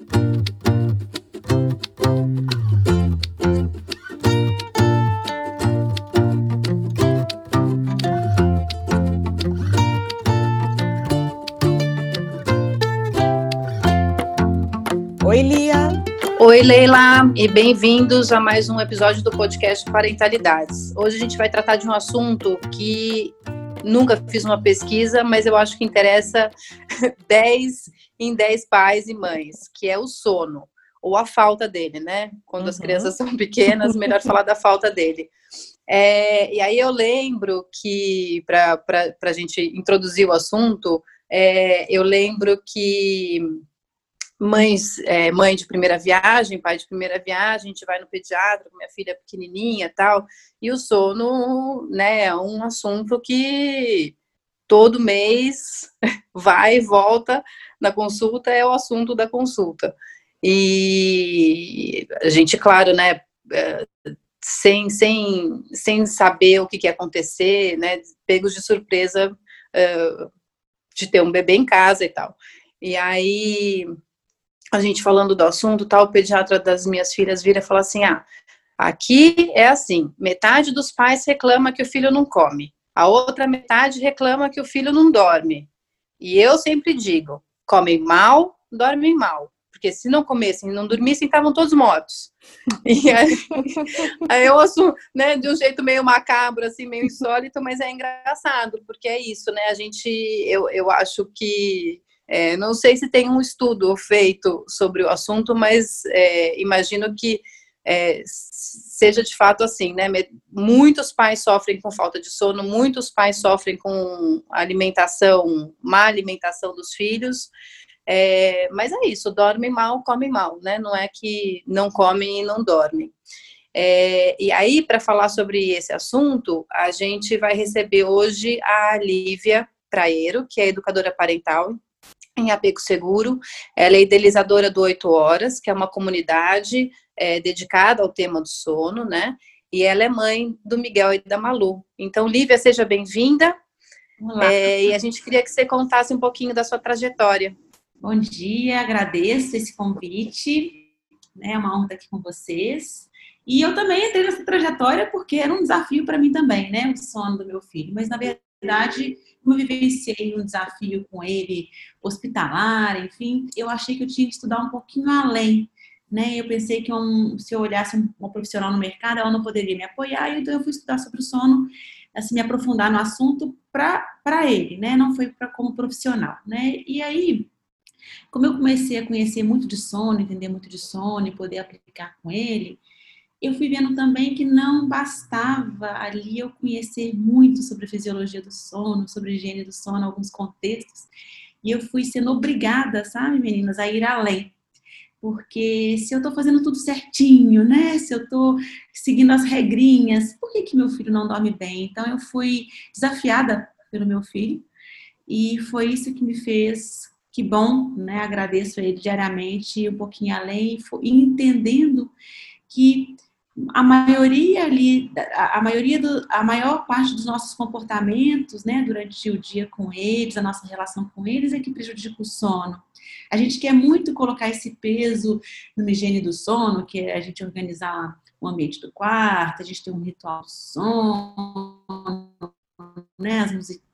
Oi, Lia. Oi, Leila, e bem-vindos a mais um episódio do podcast Parentalidades. Hoje a gente vai tratar de um assunto que nunca fiz uma pesquisa, mas eu acho que interessa 10 em 10 pais e mães, que é o sono, ou a falta dele, né? Quando uhum. as crianças são pequenas, melhor falar da falta dele. É, e aí eu lembro que, para a gente introduzir o assunto, é, eu lembro que mães, é, mãe de primeira viagem, pai de primeira viagem, a gente vai no pediatra com minha filha pequenininha tal, e o sono, né, é um assunto que todo mês vai e volta na consulta, é o assunto da consulta. E a gente, claro, né, é, sem, sem, sem saber o que, que ia acontecer, né, pegos de surpresa uh, de ter um bebê em casa e tal. E aí, a gente falando do assunto, tal, o pediatra das minhas filhas vira e fala assim: ah, aqui é assim, metade dos pais reclama que o filho não come, a outra metade reclama que o filho não dorme. E eu sempre digo: comem mal, dormem mal. Porque se não comessem e não dormissem, estavam todos mortos. E aí, aí eu assumo, né, de um jeito meio macabro, assim, meio insólito, mas é engraçado, porque é isso, né? A gente, eu, eu acho que é, não sei se tem um estudo feito sobre o assunto, mas é, imagino que é, seja de fato assim, né? Muitos pais sofrem com falta de sono, muitos pais sofrem com alimentação, má alimentação dos filhos. É, mas é isso, dorme mal, come mal, né? Não é que não comem e não dormem. É, e aí, para falar sobre esse assunto, a gente vai receber hoje a Lívia Praeiro, que é educadora parental em Apego Seguro. Ela é idealizadora do Oito Horas, que é uma comunidade é, dedicada ao tema do sono, né? E ela é mãe do Miguel e da Malu. Então, Lívia, seja bem-vinda. É, e a gente queria que você contasse um pouquinho da sua trajetória. Bom dia, agradeço esse convite. Né, é uma honra estar aqui com vocês. E eu também entrei nessa trajetória porque era um desafio para mim também, né? O sono do meu filho. Mas, na verdade, eu vivenciei um desafio com ele hospitalar, enfim, eu achei que eu tinha que estudar um pouquinho além, né? Eu pensei que um, se eu olhasse uma profissional no mercado, ela não poderia me apoiar, então eu fui estudar sobre o sono, assim, me aprofundar no assunto para ele, né? Não foi para como profissional, né? E aí, como eu comecei a conhecer muito de sono, entender muito de sono e poder aplicar com ele, eu fui vendo também que não bastava ali eu conhecer muito sobre fisiologia do sono, sobre higiene do sono, alguns contextos, e eu fui sendo obrigada, sabe, meninas, a ir além. Porque se eu estou fazendo tudo certinho, né? Se eu estou seguindo as regrinhas, por que, que meu filho não dorme bem? Então eu fui desafiada pelo meu filho e foi isso que me fez, que bom, né? Agradeço ele diariamente, um pouquinho além, e entendendo que a maioria ali, a maioria do, a maior parte dos nossos comportamentos, né, durante o dia com eles, a nossa relação com eles é que prejudica o sono. A gente quer muito colocar esse peso no higiene do sono, que é a gente organizar o ambiente do quarto, a gente ter um ritual do sono, né, as musiquinhas,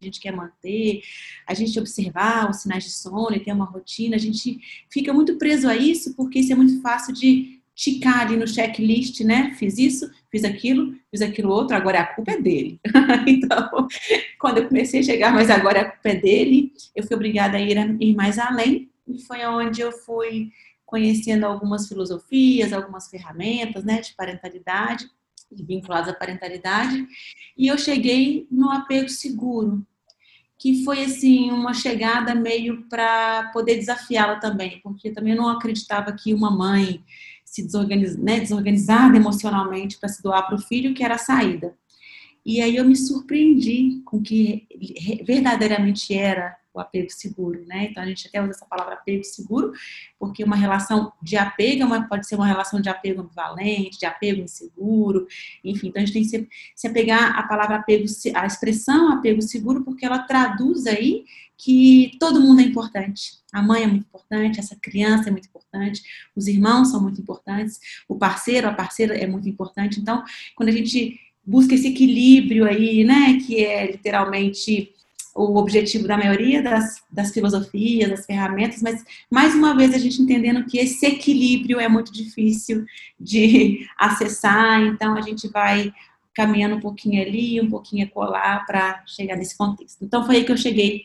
a gente quer manter, a gente observar os sinais de sono e ter uma rotina, a gente fica muito preso a isso porque isso é muito fácil de ticar ali no checklist, né? Fiz isso, fiz aquilo, fiz aquilo outro, agora a culpa é dele. então, quando eu comecei a chegar, mas agora a culpa é dele, eu fui obrigada a ir, a ir mais além, e foi onde eu fui conhecendo algumas filosofias, algumas ferramentas, né, de parentalidade, vinculadas à parentalidade, e eu cheguei no apego seguro, que foi assim uma chegada meio para poder desafiá-la também, porque também não acreditava que uma mãe se desorganiz, né, desorganizada emocionalmente para se doar para o filho, que era a saída. E aí eu me surpreendi com que verdadeiramente era o apego seguro, né? Então a gente até usa essa palavra apego seguro, porque uma relação de apego é pode ser uma relação de apego ambivalente, de apego inseguro, enfim. Então a gente tem que se, se apegar à palavra apego, a expressão apego seguro, porque ela traduz aí que todo mundo é importante. A mãe é muito importante, essa criança é muito importante, os irmãos são muito importantes, o parceiro, a parceira é muito importante. Então, quando a gente busca esse equilíbrio aí, né, que é literalmente o objetivo da maioria das, das filosofias, das ferramentas, mas mais uma vez a gente entendendo que esse equilíbrio é muito difícil de acessar, então a gente vai caminhando um pouquinho ali, um pouquinho colar para chegar nesse contexto. Então foi aí que eu cheguei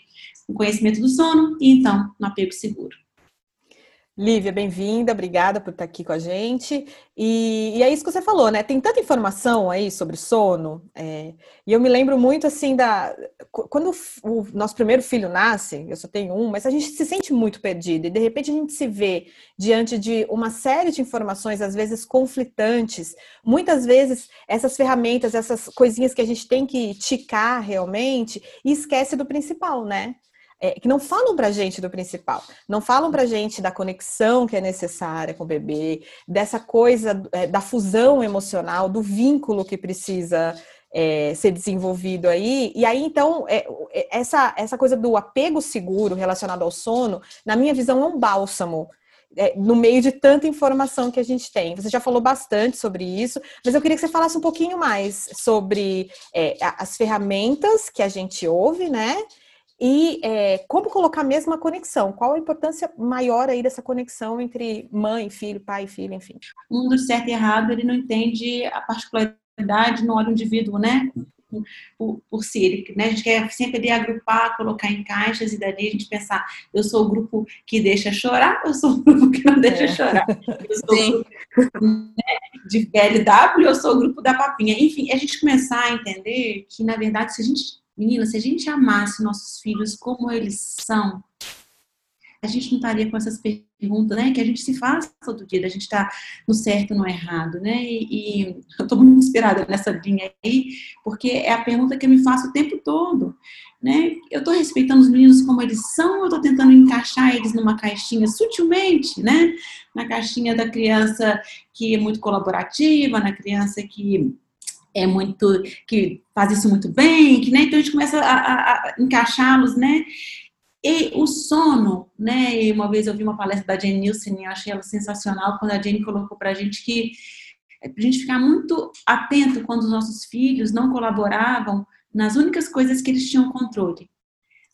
no conhecimento do sono e então no apego seguro. Lívia, bem-vinda, obrigada por estar aqui com a gente. E, e, é isso que você falou, né? Tem tanta informação aí sobre sono, é, e eu me lembro muito assim da. Quando o, nosso primeiro filho nasce, eu só tenho um, mas a gente se sente muito perdido, e de repente a gente se vê diante de uma série de informações, às vezes conflitantes, muitas vezes essas ferramentas, essas coisinhas que a gente tem que ticar realmente, e esquece do principal, né? É, que não falam para gente do principal, não falam para gente da conexão que é necessária com o bebê, dessa coisa é, da fusão emocional, do vínculo que precisa é, ser desenvolvido aí. E aí, então, é, é, essa, essa coisa do apego seguro relacionado ao sono, na minha visão, é um bálsamo. É, no meio de tanta informação que a gente tem. Você já falou bastante sobre isso, mas eu queria que você falasse um pouquinho mais sobre é, as ferramentas que a gente ouve, né? E é, como colocar mesmo a conexão? Qual a importância maior aí dessa conexão entre mãe, filho, pai, filho, enfim? Um do certo e errado, ele não entende a particularidade no olho indivíduo, né? Por, por si, ele, né? A gente quer sempre ali agrupar, colocar em caixas e dali a gente pensar, eu sou o grupo que deixa chorar, eu sou o grupo que não deixa é. chorar. Eu sou Sim. o grupo né, de VLW, eu sou o grupo da papinha. Enfim, a gente começar a entender que, na verdade, se a gente Menina, se a gente amasse nossos filhos como eles são, a gente não estaria com essas perguntas, né? Que a gente se faz todo dia, a gente está no certo, no errado, né? E, e eu estou muito inspirada nessa linha aí, porque é a pergunta que eu me faço o tempo todo, né? Eu estou respeitando os meninos como eles são, eu estou tentando encaixar eles numa caixinha sutilmente, né? Na caixinha da criança que é muito colaborativa, na criança que é muito que faz isso muito bem, que né, então a gente começa a, a, a encaixá-los, né? E o sono, né? E uma vez eu vi uma palestra da Jane Nielsen e achei ela sensacional quando a Jane colocou para a gente que é a gente ficar muito atento quando os nossos filhos não colaboravam nas únicas coisas que eles tinham controle: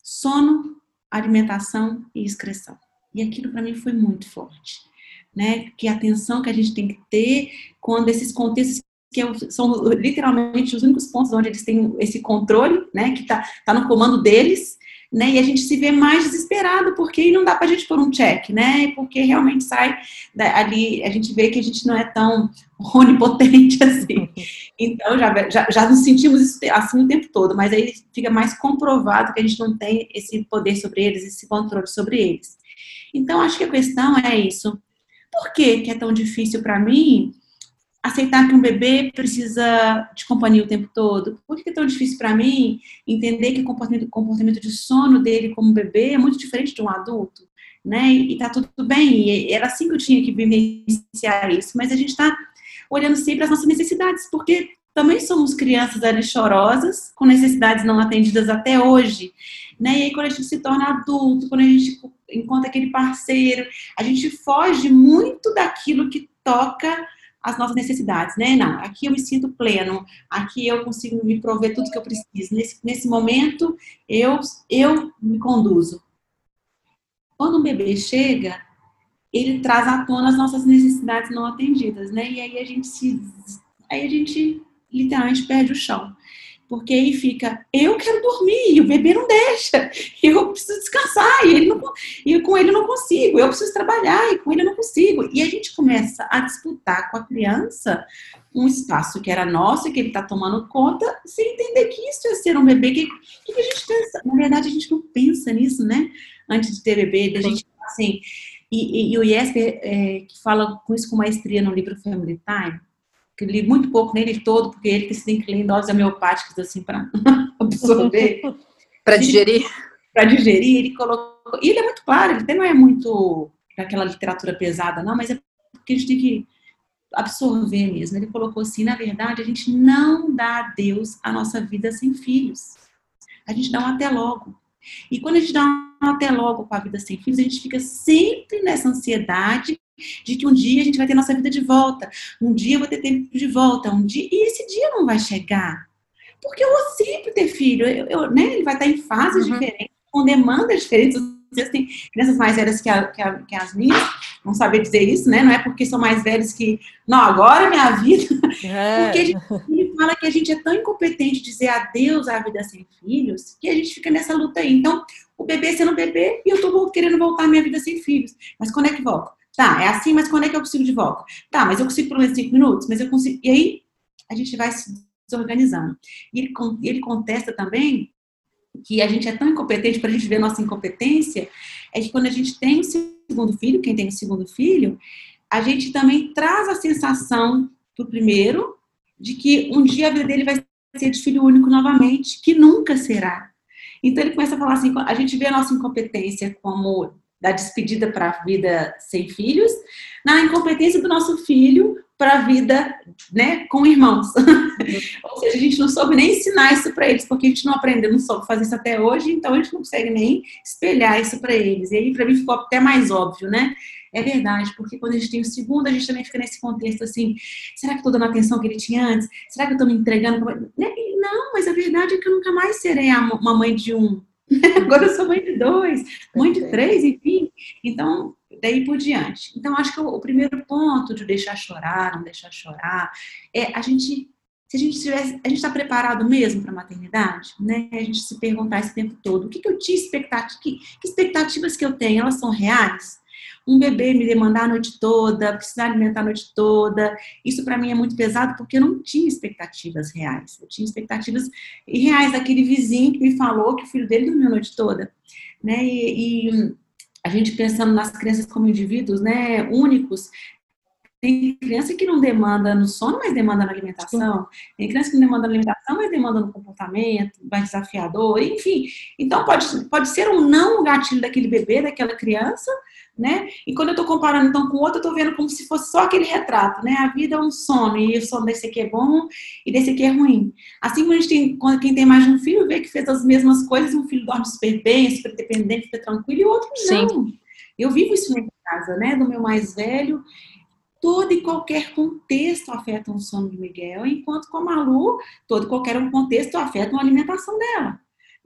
sono, alimentação e excreção. E aquilo para mim foi muito forte. Né, que atenção que a gente tem que ter quando esses contextos que é são literalmente os únicos pontos onde eles têm esse controle, né, que está tá no comando deles, né, e a gente se vê mais desesperado, porque não dá para a gente pôr um check, né, porque realmente sai ali, a gente vê que a gente não é tão onipotente assim. Então, já, já, já nos sentimos assim o tempo todo, mas aí fica mais comprovado que a gente não tem esse poder sobre eles, esse controle sobre eles. Então, acho que a questão é isso. Por que, que é tão difícil para mim aceitar que um bebê precisa de companhia o tempo todo? Por que é tão difícil para mim entender que o comportamento, comportamento de sono dele como bebê é muito diferente de um adulto? Né? E tá tudo bem, era assim que eu tinha que vivenciar isso, mas a gente está olhando sempre as nossas necessidades, porque também somos crianças ali chorosas, com necessidades não atendidas até hoje, né? E aí, quando a gente se torna adulto, quando a gente encontra aquele parceiro, a gente foge muito daquilo que toca as nossas necessidades, né? Não, aqui eu me sinto pleno, aqui eu consigo me prover tudo que eu preciso. Nesse, nesse momento, eu, eu me conduzo. Quando um bebê chega, ele traz à tona as nossas necessidades não atendidas, né? E aí a gente se. Aí a gente literalmente perde o chão. Porque aí fica, eu quero dormir, e o bebê não deixa, eu preciso descansar, e, ele não, e com ele eu não consigo, eu preciso trabalhar, e com ele eu não consigo. E a gente começa a disputar com a criança um espaço que era nosso, que ele está tomando conta, sem entender que isso é ser um bebê. Que, que, que a gente pensa? Na verdade, a gente não pensa nisso, né? Antes de ter bebê, a gente assim. E, e, e o Jesper, é, que fala com isso com maestria no livro Family Time, que li muito pouco nele todo, porque ele que se tem que ler em doses homeopáticas, assim, para absorver. para digerir. para digerir, ele colocou. E ele é muito claro, ele até não é muito daquela literatura pesada, não, mas é porque a gente tem que absorver mesmo. Ele colocou assim: na verdade, a gente não dá a Deus a nossa vida sem filhos. A gente dá um até logo. E quando a gente dá um até logo com a vida sem filhos, a gente fica sempre nessa ansiedade de que um dia a gente vai ter nossa vida de volta, um dia eu vou ter tempo de volta, um dia e esse dia não vai chegar. Porque eu vou sempre ter filho, eu, eu né? ele vai estar em fases uhum. diferentes, com demandas diferentes. Vocês têm crianças mais velhas que, a, que, a, que, as minhas, não saber dizer isso, né? Não é porque são mais velhos que, não, agora é minha vida. É. Porque a gente, ele fala que a gente é tão incompetente de dizer adeus à vida sem filhos, que a gente fica nessa luta aí. Então, o bebê sendo bebê e eu tô querendo voltar à minha vida sem filhos. Mas quando é que volta? Tá, é assim, mas quando é que eu consigo de volta? Tá, mas eu consigo por menos cinco minutos, mas eu consigo. E aí a gente vai se desorganizando. E ele, ele contesta também que a gente é tão incompetente para a gente ver a nossa incompetência, é que quando a gente tem o segundo filho, quem tem o segundo filho, a gente também traz a sensação do primeiro de que um dia a vida dele vai ser de filho único novamente, que nunca será. Então ele começa a falar assim, a gente vê a nossa incompetência como da despedida para a vida sem filhos, na incompetência do nosso filho para a vida né, com irmãos. Ou seja, a gente não soube nem ensinar isso para eles, porque a gente não aprendeu, não soube fazer isso até hoje, então a gente não consegue nem espelhar isso para eles. E aí, para mim, ficou até mais óbvio, né? É verdade, porque quando a gente tem o segundo, a gente também fica nesse contexto assim: será que estou dando atenção que ele tinha antes? Será que eu estou me entregando? Não, mas a verdade é que eu nunca mais serei uma mãe de um. Agora eu sou mãe de dois, mãe de três, enfim. Então, daí por diante. Então, acho que o, o primeiro ponto de deixar chorar, não deixar chorar, é a gente se a gente tivesse, a gente está preparado mesmo para a maternidade, né? A gente se perguntar esse tempo todo, o que, que eu tinha expectativa, que, que, expectativas que eu tenho, elas são reais? Um bebê me demandar a noite toda, precisar alimentar a noite toda, isso para mim é muito pesado porque eu não tinha expectativas reais. Eu tinha expectativas irreais daquele vizinho que me falou que o filho dele dormiu a noite toda, né? e, e a gente pensando nas crianças como indivíduos, né, únicos, tem criança que não demanda no sono, mas demanda na alimentação. Tem criança que não demanda na alimentação, mas demanda no comportamento, mais desafiador, enfim. Então, pode, pode ser um não o gatilho daquele bebê, daquela criança, né? E quando eu estou comparando então com o outro, eu estou vendo como se fosse só aquele retrato, né? A vida é um sono e o sono desse aqui é bom e desse aqui é ruim. Assim como a gente tem, quando quem tem mais de um filho, vê que fez as mesmas coisas, um filho dorme super bem, super dependente, super tranquilo, e o outro não. Sim. Eu vivo isso na casa, né? Do meu mais velho, todo e qualquer contexto afeta o sono de Miguel, enquanto com a Malu, todo e qualquer contexto afeta a alimentação dela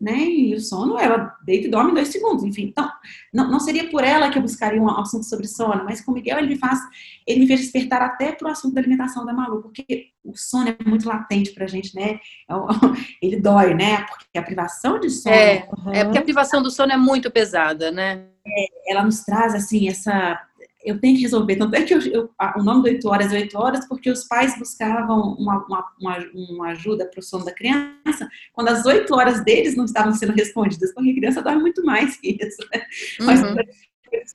né? E o sono, ela deita e dorme em dois segundos, enfim. Então, não, não seria por ela que eu buscaria um assunto sobre sono, mas com o Miguel ele me faz, ele me fez despertar até para o assunto da alimentação da Malu, porque o sono é muito latente pra gente, né? É ele dói, né? Porque a privação de sono. É, é porque a privação do sono é muito pesada, né? É, ela nos traz, assim, essa eu tenho que resolver. Tanto é que eu, eu, o nome do 8 horas é 8 horas, porque os pais buscavam uma, uma, uma, uma ajuda para o sono da criança quando as 8 horas deles não estavam sendo respondidas, porque a criança dorme muito mais que isso. Né? Uhum. Mas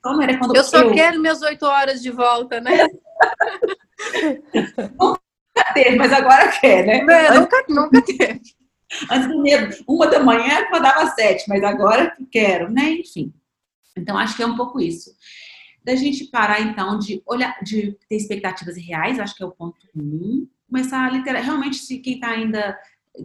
sono era quando eu só eu... quero minhas 8 horas de volta, né? nunca teve, mas agora quer, né? Não, nunca, nunca teve. Antes do medo, uma da manhã acordava sete, mas agora quero, né? Enfim. Então, acho que é um pouco isso da gente parar então de olhar, de ter expectativas reais, acho que é o ponto um, começar a literar, realmente se quem está ainda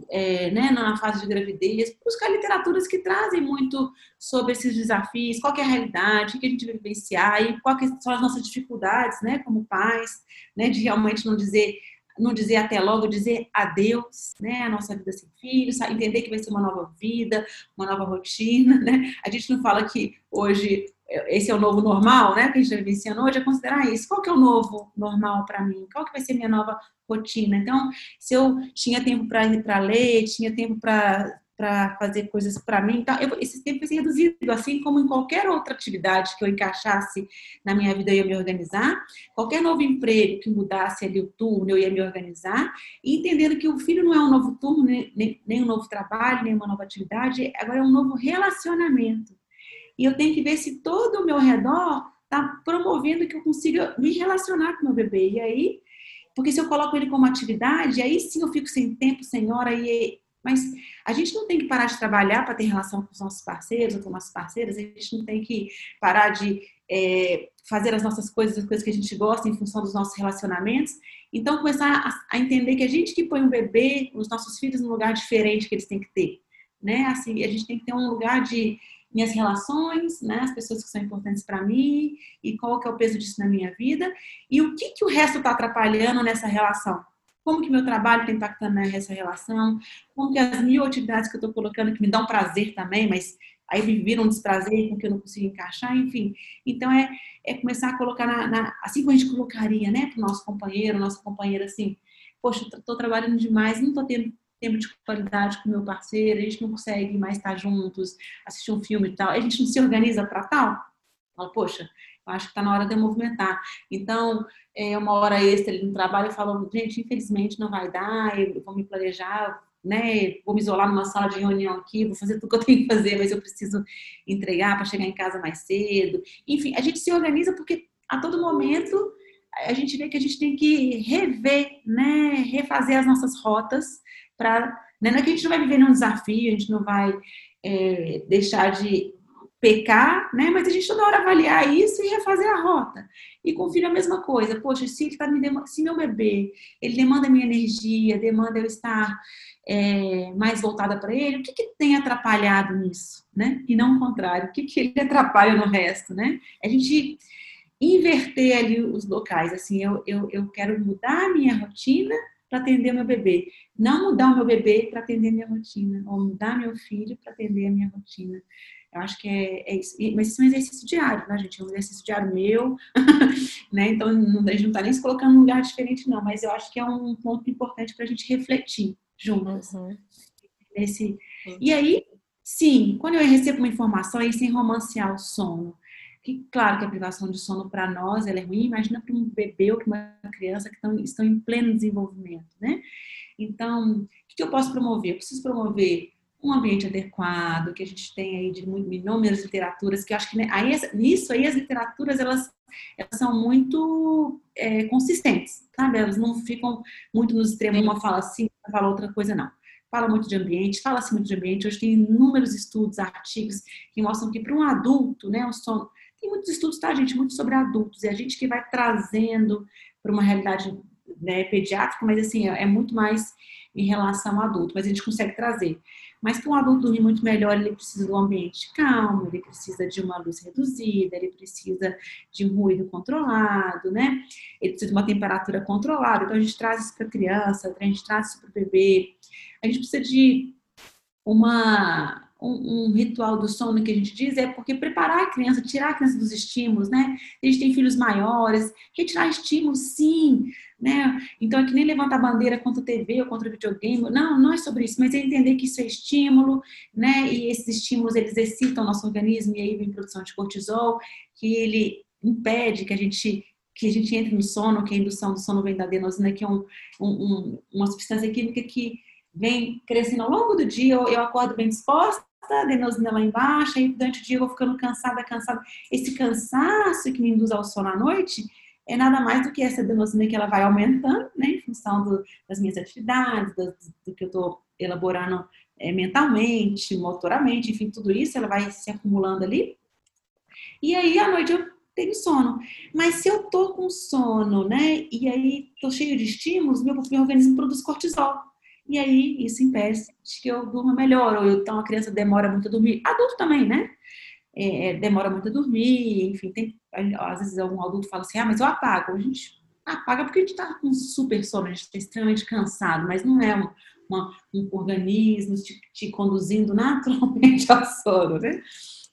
é, né, na fase de gravidez, buscar literaturas que trazem muito sobre esses desafios, qual é a realidade, o que a gente vai vivenciar e quais são as nossas dificuldades, né, como pais, né, de realmente não dizer não dizer até logo, dizer adeus, né, a nossa vida sem filhos, entender que vai ser uma nova vida, uma nova rotina, né? A gente não fala que hoje esse é o novo normal, né? Que a gente está vivenciando hoje, é considerar isso. Qual que é o novo normal para mim? Qual que vai ser minha nova rotina? Então, se eu tinha tempo para ir para ler, tinha tempo para para fazer coisas para mim, então eu, esse tempo vai ser reduzido, assim como em qualquer outra atividade que eu encaixasse na minha vida, eu ia me organizar. Qualquer novo emprego que mudasse ali o turno, eu ia me organizar. E entendendo que o filho não é um novo turno, nem, nem, um novo trabalho, nem uma nova atividade, agora é um novo relacionamento e eu tenho que ver se todo o meu redor está promovendo que eu consiga me relacionar com meu bebê. E aí, porque se eu coloco ele como atividade, aí sim eu fico sem tempo, sem hora, e Mas a gente não tem que parar de trabalhar para ter relação com os nossos parceiros ou com nossas parceiras, a gente não tem que parar de é, fazer as nossas coisas, as coisas que a gente gosta em função dos nossos relacionamentos. Então, começar a, entender que a gente que põe um bebê, os nossos filhos, num lugar diferente que eles têm que ter. Né? Assim, a gente tem que ter um lugar de minhas relações, né, as pessoas que são importantes para mim e qual que é o peso disso na minha vida e o que que o resto está atrapalhando nessa relação. Como que meu trabalho está impactando nessa relação? Como que as mil atividades que eu estou colocando que me dão prazer também, mas aí me viram um desprazer porque eu não consigo encaixar, enfim. Então é, é começar a colocar na, na assim como a gente colocaria, né, para o nosso companheiro, nossa companheira assim, poxa, estou trabalhando demais, não estou tendo tempo de qualidade com meu parceiro, a gente não consegue mais estar juntos, assistir um filme e tal, a gente não se organiza para tal. Fala, poxa, eu acho que está na hora de eu movimentar. Então, é uma hora extra ali no trabalho, eu falo, gente, infelizmente não vai dar, eu vou me planejar, né? Vou me isolar numa sala de reunião aqui, vou fazer tudo que eu tenho que fazer, mas eu preciso entregar para chegar em casa mais cedo. Enfim, a gente se organiza porque a todo momento a gente vê que a gente tem que rever, né? Refazer as nossas rotas para. Né? Não é que a gente não vai viver num desafio, a gente não vai é, deixar de pecar, né? Mas a gente toda hora avaliar isso e refazer a rota. E com o filho a mesma coisa. Poxa, se ele tá me se meu bebê, ele demanda minha energia, demanda eu estar é, mais voltada para ele, o que, que tem atrapalhado nisso, né? E não o contrário, o que, que ele atrapalha no resto, né? A gente inverter ali os locais, assim, eu, eu, eu quero mudar a minha rotina para atender meu bebê. Não mudar o meu bebê para atender minha rotina, ou mudar meu filho para atender a minha rotina. Eu acho que é, é isso. Mas isso é um exercício diário, né, gente? É um exercício diário meu, né? Então, não, a gente não está nem se colocando num lugar diferente, não. Mas eu acho que é um ponto importante para a gente refletir juntas. Uhum. Nesse... E aí, sim, quando eu recebo uma informação, aí sem romancear o sono. Que, claro que a privação de sono para nós é ruim, imagina para um bebê ou para uma criança que estão, estão em pleno desenvolvimento, né? Então, o que eu posso promover? Eu preciso promover um ambiente adequado, que a gente tem aí de inúmeras literaturas, que eu acho que né, aí, nisso aí as literaturas, elas, elas são muito é, consistentes, sabe? Elas não ficam muito nos extremos, uma fala assim, outra fala outra coisa, não fala muito de ambiente, fala-se muito de ambiente. Hoje tem inúmeros estudos, artigos que mostram que para um adulto, né, o sono, tem muitos estudos, tá, gente? Muito sobre adultos. E a gente que vai trazendo para uma realidade né, pediátrica, mas assim, é, é muito mais em relação ao adulto, mas a gente consegue trazer. Mas para um adulto dormir muito melhor, ele precisa um ambiente calmo, ele precisa de uma luz reduzida, ele precisa de um ruído controlado, né? Ele precisa de uma temperatura controlada. Então a gente traz isso para a criança, a gente traz isso para o bebê. A gente precisa de uma um, um, ritual do sono que a gente diz é porque preparar a criança, tirar a criança dos estímulos, né? A gente tem filhos maiores, retirar estímulos, sim, né? Então é que nem levantar bandeira contra a TV ou contra o videogame, não, não é sobre isso, mas é entender que isso é estímulo, né? E esses estímulos eles excitam o nosso organismo e aí vem produção de cortisol, que ele impede que a gente que a gente entre no sono, que a indução do sono vem da adenosina, que é um, um, uma substância química que vem crescendo ao longo do dia, eu, acordo bem disposta, a adenosina lá embaixo, aí durante o dia eu vou ficando cansada, cansada. Esse cansaço que me induz ao sono à noite é nada mais do que essa adenosina que ela vai aumentando, né, em função do, das minhas atividades, do, do que eu estou elaborando é, mentalmente, motoramente, enfim, tudo isso, ela vai se acumulando ali. E aí, à noite, eu tenho sono. Mas se eu tô com sono, né, e aí tô cheio de estímulos, meu, meu organismo produz cortisol. E aí isso impede que eu durma melhor, ou então a criança demora muito a dormir. Adulto também, né? É, é demora muito a dormir, enfim, tem, às vezes algum adulto fala assim, ah, mas eu apago. A gente apaga porque a gente tá com super sono, a gente tá extremamente cansado, mas não é um, uma, um organismo te, te conduzindo naturalmente ao sono, né?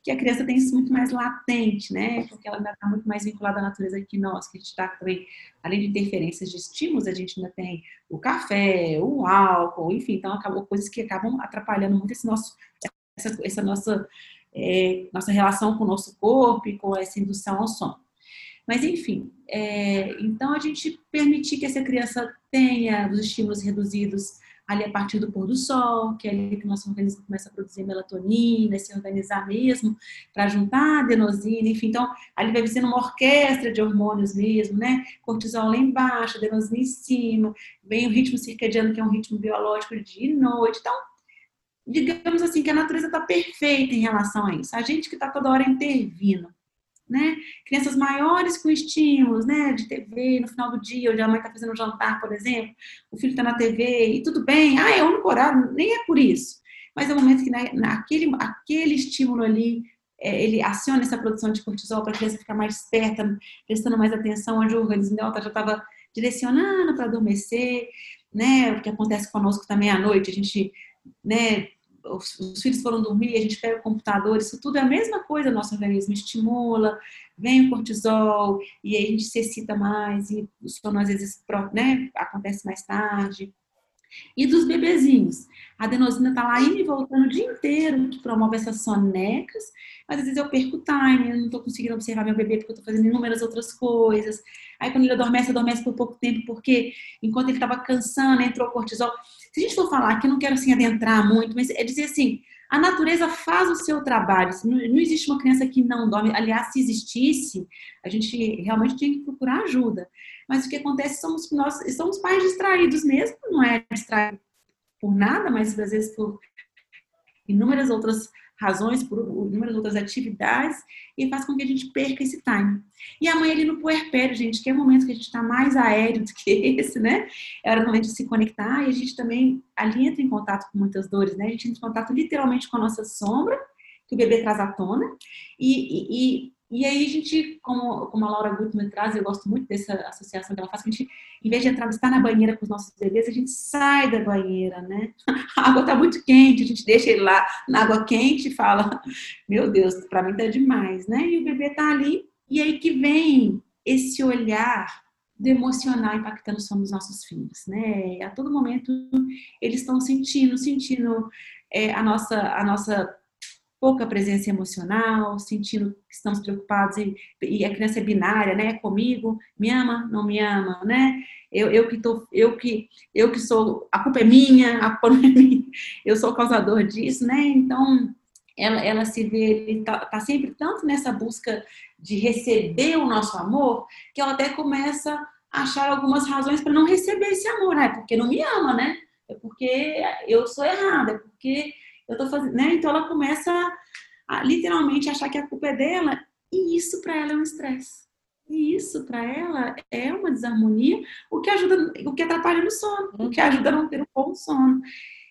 Que a criança tem isso muito mais latente, né? Porque ela ainda está muito mais vinculada à natureza que nós, que a gente está também, além de interferências de estímulos, a gente ainda tem o café, o álcool, enfim, então acabou coisas que acabam atrapalhando muito esse nosso, essa, essa nossa, é, nossa relação com o nosso corpo e com essa indução ao sono. Mas enfim, é, então a gente permitir que essa criança tenha os estímulos reduzidos ali a partir do pôr do sol, que é ali que o nosso organismo começa a produzir melatonina, se organizar mesmo, para juntar adenosina, enfim. Então, ali vai sendo uma orquestra de hormônios mesmo, né? Cortisol lá embaixo, adenosina em cima, vem o ritmo circadiano, que é um ritmo biológico de dia e noite. Então, digamos assim, que a natureza está perfeita em relação a isso. A gente que está toda hora intervindo. Né? Crianças maiores com estímulos, né? De TV no final do dia, onde a mãe está fazendo um jantar, por exemplo, o filho está na TV e tudo bem, ah, é o único horário, nem é por isso. Mas é o momento que né, naquele aquele estímulo ali, é, ele aciona essa produção de cortisol para a criança ficar mais esperta, prestando mais atenção, onde o organismo dela já estava direcionando para adormecer, né? O que acontece conosco também à noite, a gente, né? Os, os, filhos foram dormir, a gente pega o computador, isso tudo é a mesma coisa, nosso organismo estimula, vem o cortisol, e aí a gente se excita mais, e o sono às vezes né, acontece mais tarde. E dos bebezinhos. A adenosina está lá indo e voltando o dia inteiro, que promove essas sonecas, mas às vezes eu perco o time, eu não estou conseguindo observar meu bebê porque eu estou fazendo inúmeras outras coisas. Aí quando ele adormece, adormece por pouco tempo, porque enquanto ele estava cansando, entrou cortisol. Se a gente for falar, que não quero assim adentrar muito, mas é dizer assim, a natureza faz o seu trabalho. Não, existe uma criança que não dorme. Aliás, se existisse, a gente realmente tinha que procurar ajuda. Mas o que acontece somos nós somos pais distraídos mesmo, não é distraído por nada, mas às vezes por inúmeras outras razões, por inúmeras outras atividades, e faz com que a gente perca esse time. E a mãe ali no puerpério, gente, que é o momento que a gente está mais aéreo do que esse, né? É hora momento de se conectar, e a gente também ali entra em contato com muitas dores, né? A gente entra em contato literalmente com a nossa sombra, que o bebê traz à tona, e, e, e aí a gente, como, como a Laura Gutmann traz, eu gosto muito dessa associação que ela faz, que a gente, em vez de entrar, estar na banheira com os nossos bebês, a gente sai da banheira, né? A água está muito quente, a gente deixa ele lá na água quente e fala, meu Deus, para mim tá demais, né? E o bebê tá ali, e aí que vem esse olhar do emocional impactando o sono dos nossos filhos, né? A todo momento eles estão sentindo, sentindo é, a nossa, a nossa pouca presença emocional, sentindo que estamos preocupados e, e, a criança é binária, né? Comigo, me ama, não me ama, né? Eu, eu que tô, eu que eu que sou, a culpa é minha, a culpa não é minha, eu sou o causador disso, né? Então ela, ela se vê, tá, tá sempre tanto nessa busca de receber o nosso amor que ela até começa a achar algumas razões para não receber esse amor, né? Porque não me ama, né? É porque eu sou errada, é porque eu tô fazendo, né? Então ela começa a, a literalmente achar que a culpa é dela e isso para ela é um estresse. E isso para ela é uma desarmonia, o que ajuda, o que atrapalha no sono, o que ajuda a não ter um bom sono.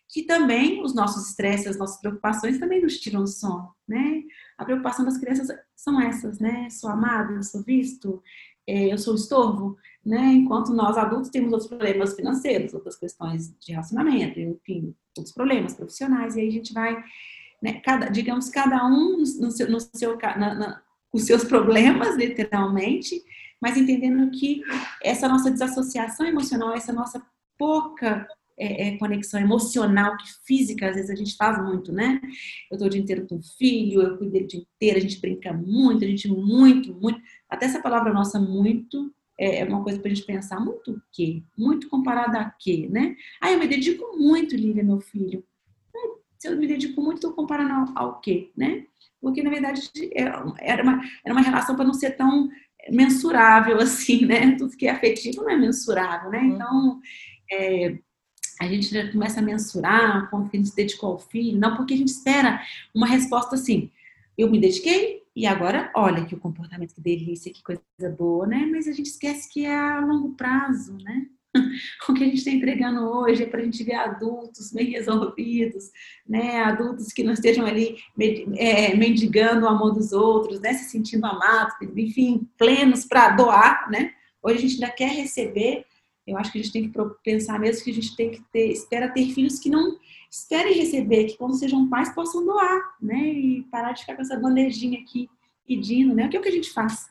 Que também os nossos estresses, as nossas preocupações também nos tiram o sono, né? A preocupação das crianças são essas, né? Sou amado, sou visto, é, eu sou estorvo, né? Enquanto nós adultos temos outros problemas financeiros, outras questões de relacionamento, enfim, outros problemas profissionais, e aí a gente vai, né, cada, digamos, cada um no seu, no seu na, na, seus problemas, literalmente, mas entendendo que essa nossa desassociação emocional, essa nossa pouca é, é, conexão emocional que física, às vezes a gente faz muito, né? Eu tô o dia inteiro com o filho, eu cuido dele o dia inteiro, a gente brinca muito, a gente muito, muito. Até essa palavra nossa, muito, é, é uma coisa para a gente pensar muito o quê? Muito comparado a quê, né? Ah, eu me dedico muito, Lívia, meu filho. Se eu me dedico muito, estou comparando ao, ao quê, né? Porque, na verdade, é, era uma, era uma relação para não ser tão mensurável assim, né? Tudo que é afetivo não é mensurável, né? Uhum. Então, é, a gente já começa a mensurar quanto que a gente se dedicou ao filho, não porque a gente espera uma resposta assim, eu me dediquei, e agora, olha que o comportamento, que delícia, que coisa boa, né? Mas a gente esquece que é a longo prazo, né? O que a gente está entregando hoje é para a gente ver adultos bem resolvidos, né? Adultos que não estejam ali é, mendigando o amor dos outros, né? Se sentindo amados, enfim, plenos para doar, né? Hoje a gente ainda quer receber. Eu acho que a gente tem que pensar mesmo que a gente tem que ter, espera ter filhos que não esperem receber, que quando sejam pais possam doar, né? E parar de ficar com essa bandejinha aqui pedindo, né? O que é o que a gente faz?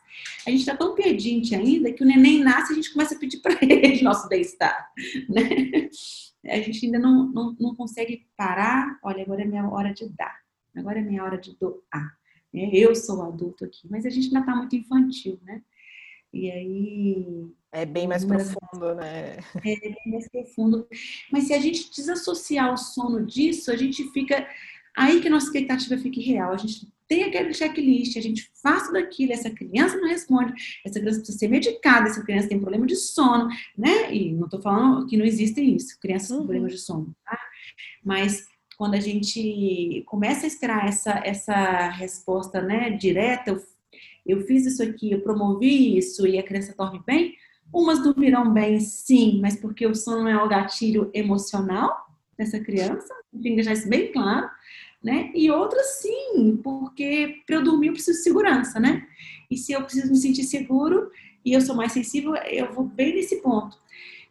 A gente está tão pedinte ainda que o neném nasce e a gente começa a pedir para ele nosso bem-estar, né? A gente ainda não, não, não consegue parar. Olha, agora é minha hora de dar, agora é minha hora de doar. Né? Eu sou adulto aqui, mas a gente ainda está muito infantil, né? E aí. É bem mais profundo, né? É bem mais profundo. Mas se a gente desassociar o sono disso, a gente fica. Aí que a nossa expectativa fica real. A gente tem aquele checklist, a gente faz tudo aquilo, essa criança não responde, essa criança precisa ser medicada, essa criança tem problema de sono, né? E não estou falando que não existem isso, crianças uhum. com problemas de sono, tá? Mas quando a gente começa a esperar essa, essa resposta né, direta, eu, eu fiz isso aqui, eu promovi isso e a criança dorme bem, umas dormirão bem, sim, mas porque o sono é o gatilho emocional dessa criança, tem que deixar isso bem claro, né? E outras sim, porque para eu dormir eu preciso de segurança, né? E se eu preciso me sentir seguro e eu sou mais sensível, eu vou bem nesse ponto.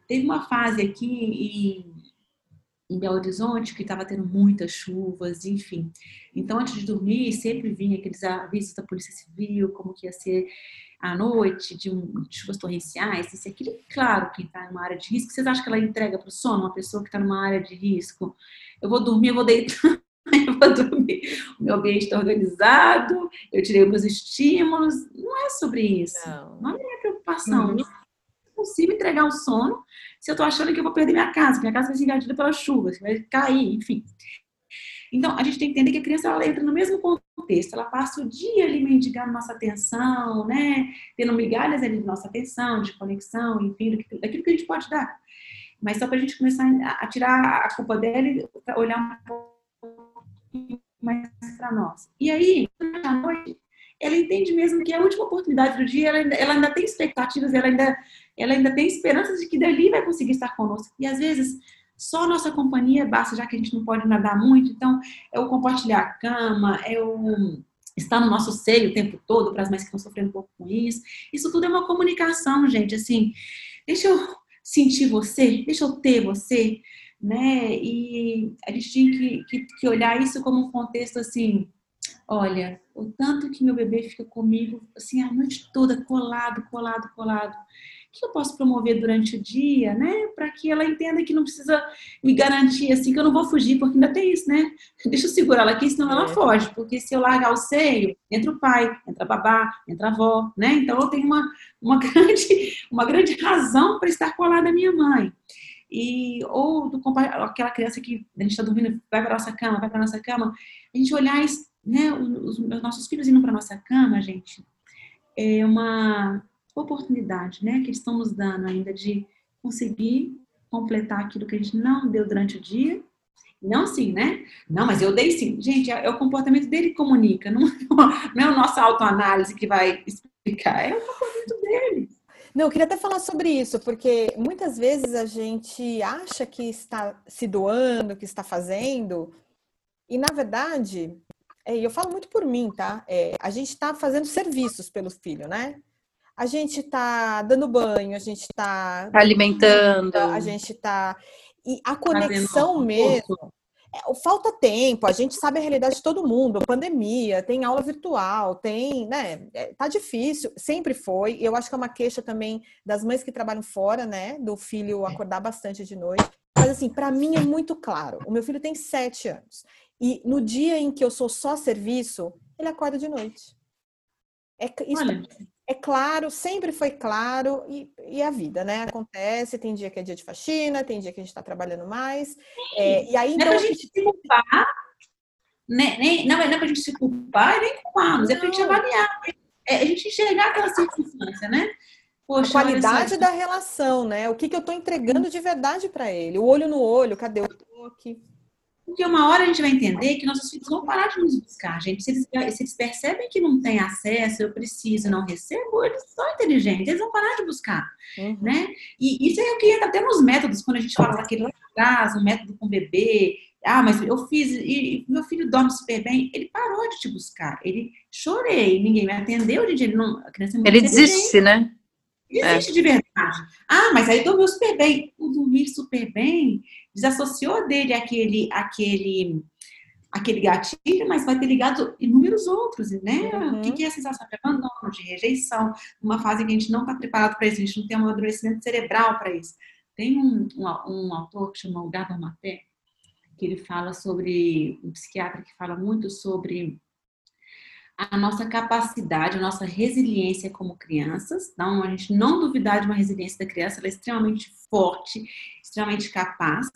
Teve uma fase aqui em, em Belo Horizonte que estava tendo muitas chuvas, enfim. Então, antes de dormir, sempre vinha aqueles avisos da Polícia Civil, como que ia ser à noite, de, um, de chuvas torrenciais, isso e aquilo. Claro que está numa área de risco. Vocês acham que ela entrega para o sono uma pessoa que está numa área de risco? Eu vou dormir, eu vou deitar, eu vou dormir. O meu ambiente está organizado, eu tirei meus estímulos. Não é sobre isso. Não, não é minha preocupação. Uhum. Não é possível entregar o sono se eu estou achando que eu vou perder minha casa, que minha casa vai ser invadida pela chuva, que vai cair, enfim. Então, a gente tem que entender que a criança ela entra no mesmo contexto, ela passa o dia ali mendigando nossa atenção, né? Tendo migalhas ali de nossa atenção, de conexão, enfim, daquilo que a gente pode dar. Mas só para a gente começar a tirar a culpa dela e olhar um pouco mais para nós. E aí, à noite, ela entende mesmo que é a última oportunidade do dia, ela ainda, ela ainda tem expectativas, ela ainda, ela ainda tem esperanças de que dali vai conseguir estar conosco. E às vezes só a nossa companhia basta, já que a gente não pode nadar muito. Então, é o compartilhar a cama, é o estar no nosso seio o tempo todo, para as mães que estão sofrendo um pouco com isso. Isso tudo é uma comunicação, gente. Assim, deixa eu sentir você, deixa eu ter você, né? E a gente tinha que, que, que olhar isso como um contexto assim. Olha, o tanto que meu bebê fica comigo, assim, a noite toda, colado, colado, colado que eu posso promover durante o dia, né? Para que ela entenda que não precisa me garantir assim que eu não vou fugir, porque ainda tem isso, né? Deixa eu segurar ela aqui, senão ela é. foge. Porque se eu largar o seio, entra o pai, entra a babá, entra a avó, né? Então eu tenho uma, uma, grande, uma grande razão para estar colada à minha mãe. E, ou do, aquela criança que a gente está dormindo, vai para nossa cama, vai para nossa cama, a gente olhar, né, os, os nossos filhos indo para nossa cama, gente, é uma oportunidade, né, que estão nos dando ainda de conseguir completar aquilo que a gente não deu durante o dia. Não assim, né? Não, mas eu dei sim. Gente, é, o comportamento dele que comunica, não, não é a nossa autoanálise que vai explicar, é o comportamento dele. Não, eu queria até falar sobre isso, porque muitas vezes a gente acha que está se doando, que está fazendo, e na verdade, é, eu falo muito por mim, tá? É, a gente está fazendo serviços pelo filho, né? A gente está dando banho, a gente está tá alimentando, a gente está e a conexão mesmo. É, falta tempo, a gente sabe a realidade de todo mundo, pandemia, tem aula virtual, tem, né? É, tá difícil, sempre foi. Eu acho que é uma queixa também das mães que trabalham fora, né? Do filho é. acordar bastante de noite. Mas assim, para mim é muito claro. O meu filho tem sete anos e no dia em que eu sou só serviço, ele acorda de noite. É, isso Olha é claro, sempre foi claro, e, e, a vida, né? Acontece, tem dia que é dia de faxina, tem dia que a gente está trabalhando mais. É, e aí, então. Não é pra gente se culpar, né? nem, não, é, não é pra gente se culpar e nem culparmos, é pra gente avaliar. É a gente enxergar aquela circunstância, né? Poxa, a qualidade da relação, né? O que, que eu estou entregando de verdade para ele? O olho no olho, cadê o toque? Porque uma hora a gente vai entender que nossos filhos vão parar de nos buscar, gente. Se eles, se eles percebem que não tem acesso, eu preciso, não recebo, eles são inteligentes, eles vão parar de buscar, uhum. né? E isso é o que entra até nos métodos, quando a gente fala daquele lá atrás, um método com bebê. Ah, mas eu fiz, e meu filho dorme super bem. Ele parou de te buscar. Ele chorei, ninguém me atendeu, gente. Ele não, a criança Ele desiste, né? Existe é. de verdade. Ah, mas aí dormiu super bem. O dormir super bem desassociou dele aquele, aquele, aquele gatilho, mas vai ter ligado inúmeros outros, né? Uhum. O que é a sensação de abandono, de rejeição, uma fase que a gente não está preparado para isso, a gente não tem um amadurecimento cerebral para isso. Tem um, um, um, autor que chama o Gabor Maté, que ele fala sobre, um psiquiatra que fala muito sobre a nossa capacidade, a nossa resiliência como crianças. Então, a gente não duvidar de uma resiliência da criança, ela é extremamente forte, extremamente capaz.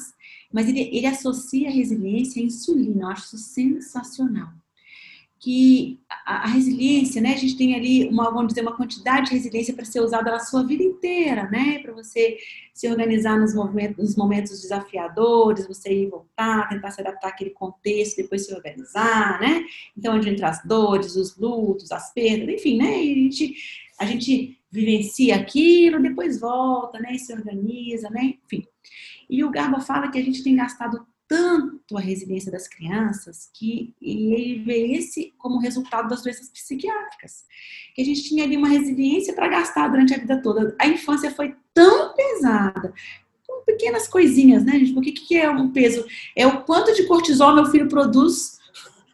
Mas ele, ele associa a resiliência à insulina, eu acho isso sensacional. Que a, a, resiliência, né? A gente tem ali uma, vamos dizer, uma quantidade de resiliência para ser usada na sua vida inteira, né? Para você se organizar nos momentos, nos momentos desafiadores, você ir voltar, tentar se adaptar àquele contexto, depois se organizar, né? Então, onde entra as dores, os lutos, as perdas, enfim, né? E a gente, a gente vivencia aquilo, depois volta, né? E se organiza, né? Enfim. E o Garba fala que a gente tem gastado tanto a resiliência das crianças que ele vê esse como resultado das doenças psiquiátricas. Que a gente tinha ali uma resiliência para gastar durante a vida toda. A infância foi tão pesada, com pequenas coisinhas, né, gente? Porque o que é um peso? É o quanto de cortisol meu filho produz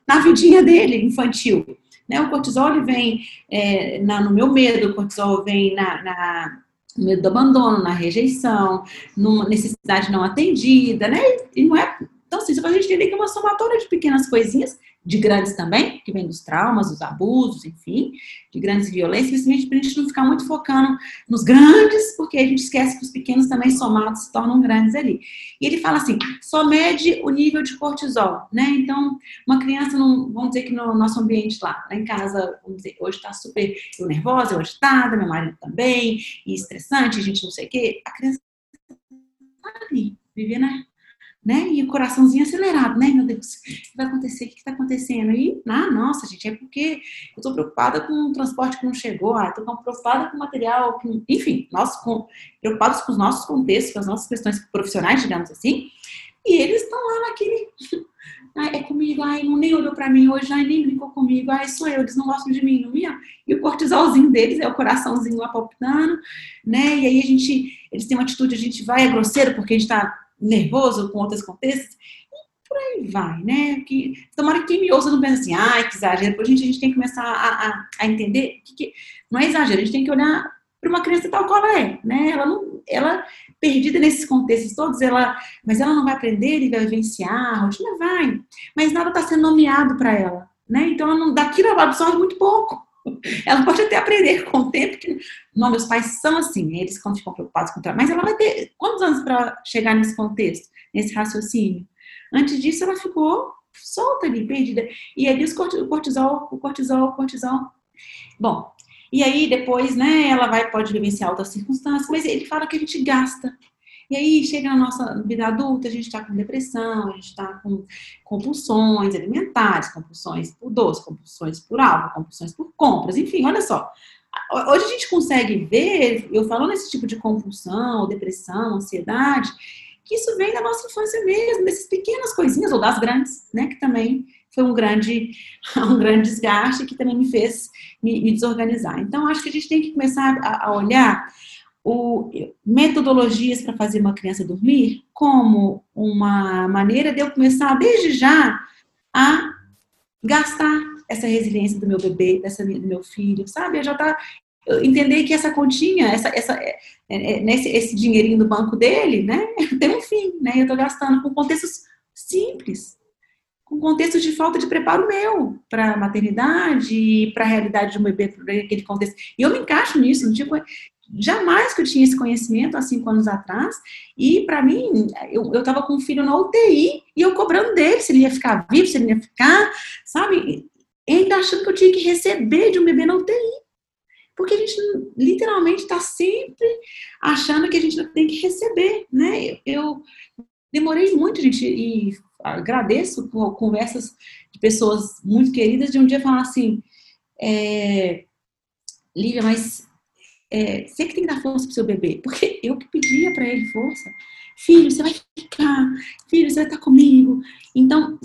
na vidinha dele, infantil. Né? O cortisol ele vem é, na, no meu medo, o cortisol vem na, na medo do abandono, na rejeição, numa necessidade não atendida, né? E não é. Então, assim, a gente entender que uma somatória de pequenas coisinhas de grandes também, que vem dos traumas, dos abusos, enfim, de grandes violências, principalmente para a gente não ficar muito focando nos grandes, porque a gente esquece que os pequenos também somados se tornam grandes ali. E ele fala assim, só mede o nível de cortisol, né? Então, uma criança, não, vamos dizer que no nosso ambiente lá, lá em casa, vamos dizer, hoje está super nervosa, agitada, meu marido também, e estressante, a gente não sei o quê, a criança tá ali, vivendo né? E o coraçãozinho acelerado, né? Meu Deus, o que vai acontecer? O que está acontecendo? E, ah, nossa, gente, é porque eu estou preocupada com o transporte que não chegou, ah, estou preocupada com o material, que... enfim, nós com... preocupados com os nossos contextos, com as nossas questões profissionais, digamos assim, e eles estão lá naquele. Ai, é comigo, ai, não nem olhou para mim hoje, ai, nem brincou comigo, ai, sou eu, eles não gostam de mim, não me E o cortisolzinho deles é o coraçãozinho lá palpitando, né? E aí a gente, eles têm uma atitude, a gente vai, é grosseiro porque a gente está nervoso com outros contextos, e por aí vai, né? Que, tomara que quem me ouça não pense assim, ai, que exagero. Depois a gente, a gente tem que começar a, a, a entender que, que, não é exagero, a gente tem que olhar para uma criança tal qual ela é, né? Ela não, ela perdida nesses contextos todos, ela, mas ela não vai aprender e vai vivenciar, a rotina vai, mas nada está sendo nomeado para ela, né? Então, ela não, daquilo ela absorve muito pouco. Ela pode até aprender com o tempo que não, meus pais são assim, eles ficam preocupados com o trabalho, mas ela vai ter quantos anos para chegar nesse contexto, nesse raciocínio? Antes disso, ela ficou solta ali, perdida. E ali os cortisol, o cortisol, o cortisol. Bom, e aí depois, né, ela vai pode vivenciar outras circunstâncias, mas ele fala que a gente gasta e aí chega na nossa vida adulta, a gente está com depressão, a gente está com compulsões alimentares, compulsões por doce, compulsões por álcool, compulsões por compras, enfim, olha só. Hoje a gente consegue ver, eu falo nesse tipo de compulsão, depressão, ansiedade, que isso vem da nossa infância mesmo, dessas pequenas coisinhas, ou das grandes, né, que também foi um grande, um grande desgaste que também me fez me, me desorganizar. Então, acho que a gente tem que começar a, a olhar o, metodologias para fazer uma criança dormir como uma maneira de eu começar desde já a gastar essa resiliência do meu bebê, dessa do meu filho, sabe? Eu já tá entender que essa continha, essa, essa, é, é, nesse, esse dinheirinho do banco dele, né, tem um fim, né? Eu estou gastando com contextos simples, com contextos de falta de preparo meu para a maternidade, para a realidade de um bebê, para aquele contexto. E eu me encaixo nisso, não digo jamais que eu tinha esse conhecimento há cinco anos atrás, e para mim, eu estava com um filho na UTI, e eu cobrando dele se ele ia ficar vivo, se ele ia ficar, sabe? ainda achando que eu tinha que receber de um bebê na UTI. Porque a gente literalmente está sempre achando que a gente tem que receber, né? Eu demorei muito, gente, e agradeço por conversas de pessoas muito queridas de um dia falar assim, é, Lívia, mas é, você que tem que dar força pro seu bebê, porque eu que pedia para ele força. Filho, você vai ficar, filho, você vai estar comigo. Então,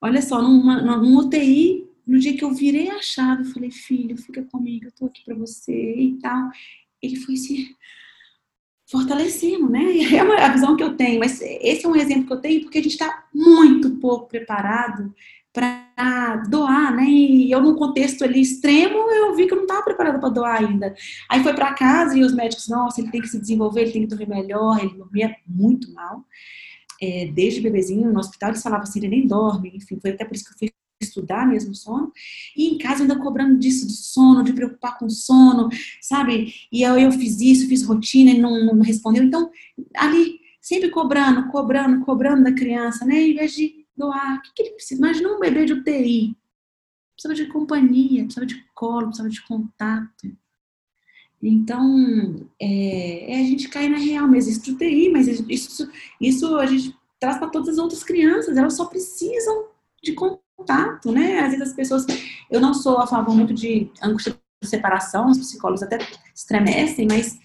olha só, numa, numa UTI, no dia que eu virei a chave, eu falei, filho, fica comigo, eu tô aqui para você e tal. Ele foi se fortalecendo, né? É a visão que eu tenho, mas esse é um exemplo que eu tenho porque a gente está muito pouco preparado para doar, né? E eu, num contexto ali extremo, eu vi que eu não estava preparada para doar ainda. Aí foi para casa e os médicos, nossa, ele tem que se desenvolver, ele tem que dormir melhor, ele dormia muito mal. É, desde bebezinho no hospital, eles falavam assim, ele nem dorme, enfim, foi até por isso que eu fui estudar mesmo sono, e em casa ainda cobrando disso, de sono, de preocupar com sono, sabe? E eu, eu fiz isso, fiz rotina e não, não respondeu. Então, ali, sempre cobrando, cobrando, cobrando da criança, né? Em vez de doar. O que, que ele precisa? Imagina um bebê de UTI. precisava de companhia, precisava de colo, precisava de contato. Então, é, é a gente cair na real mesmo, isso TI, mas isso, isso a gente traz para todas as outras crianças, elas só precisam de contato, né? Às vezes as pessoas, eu não sou a favor muito de angústia de separação, os psicólogos até estremecem, mas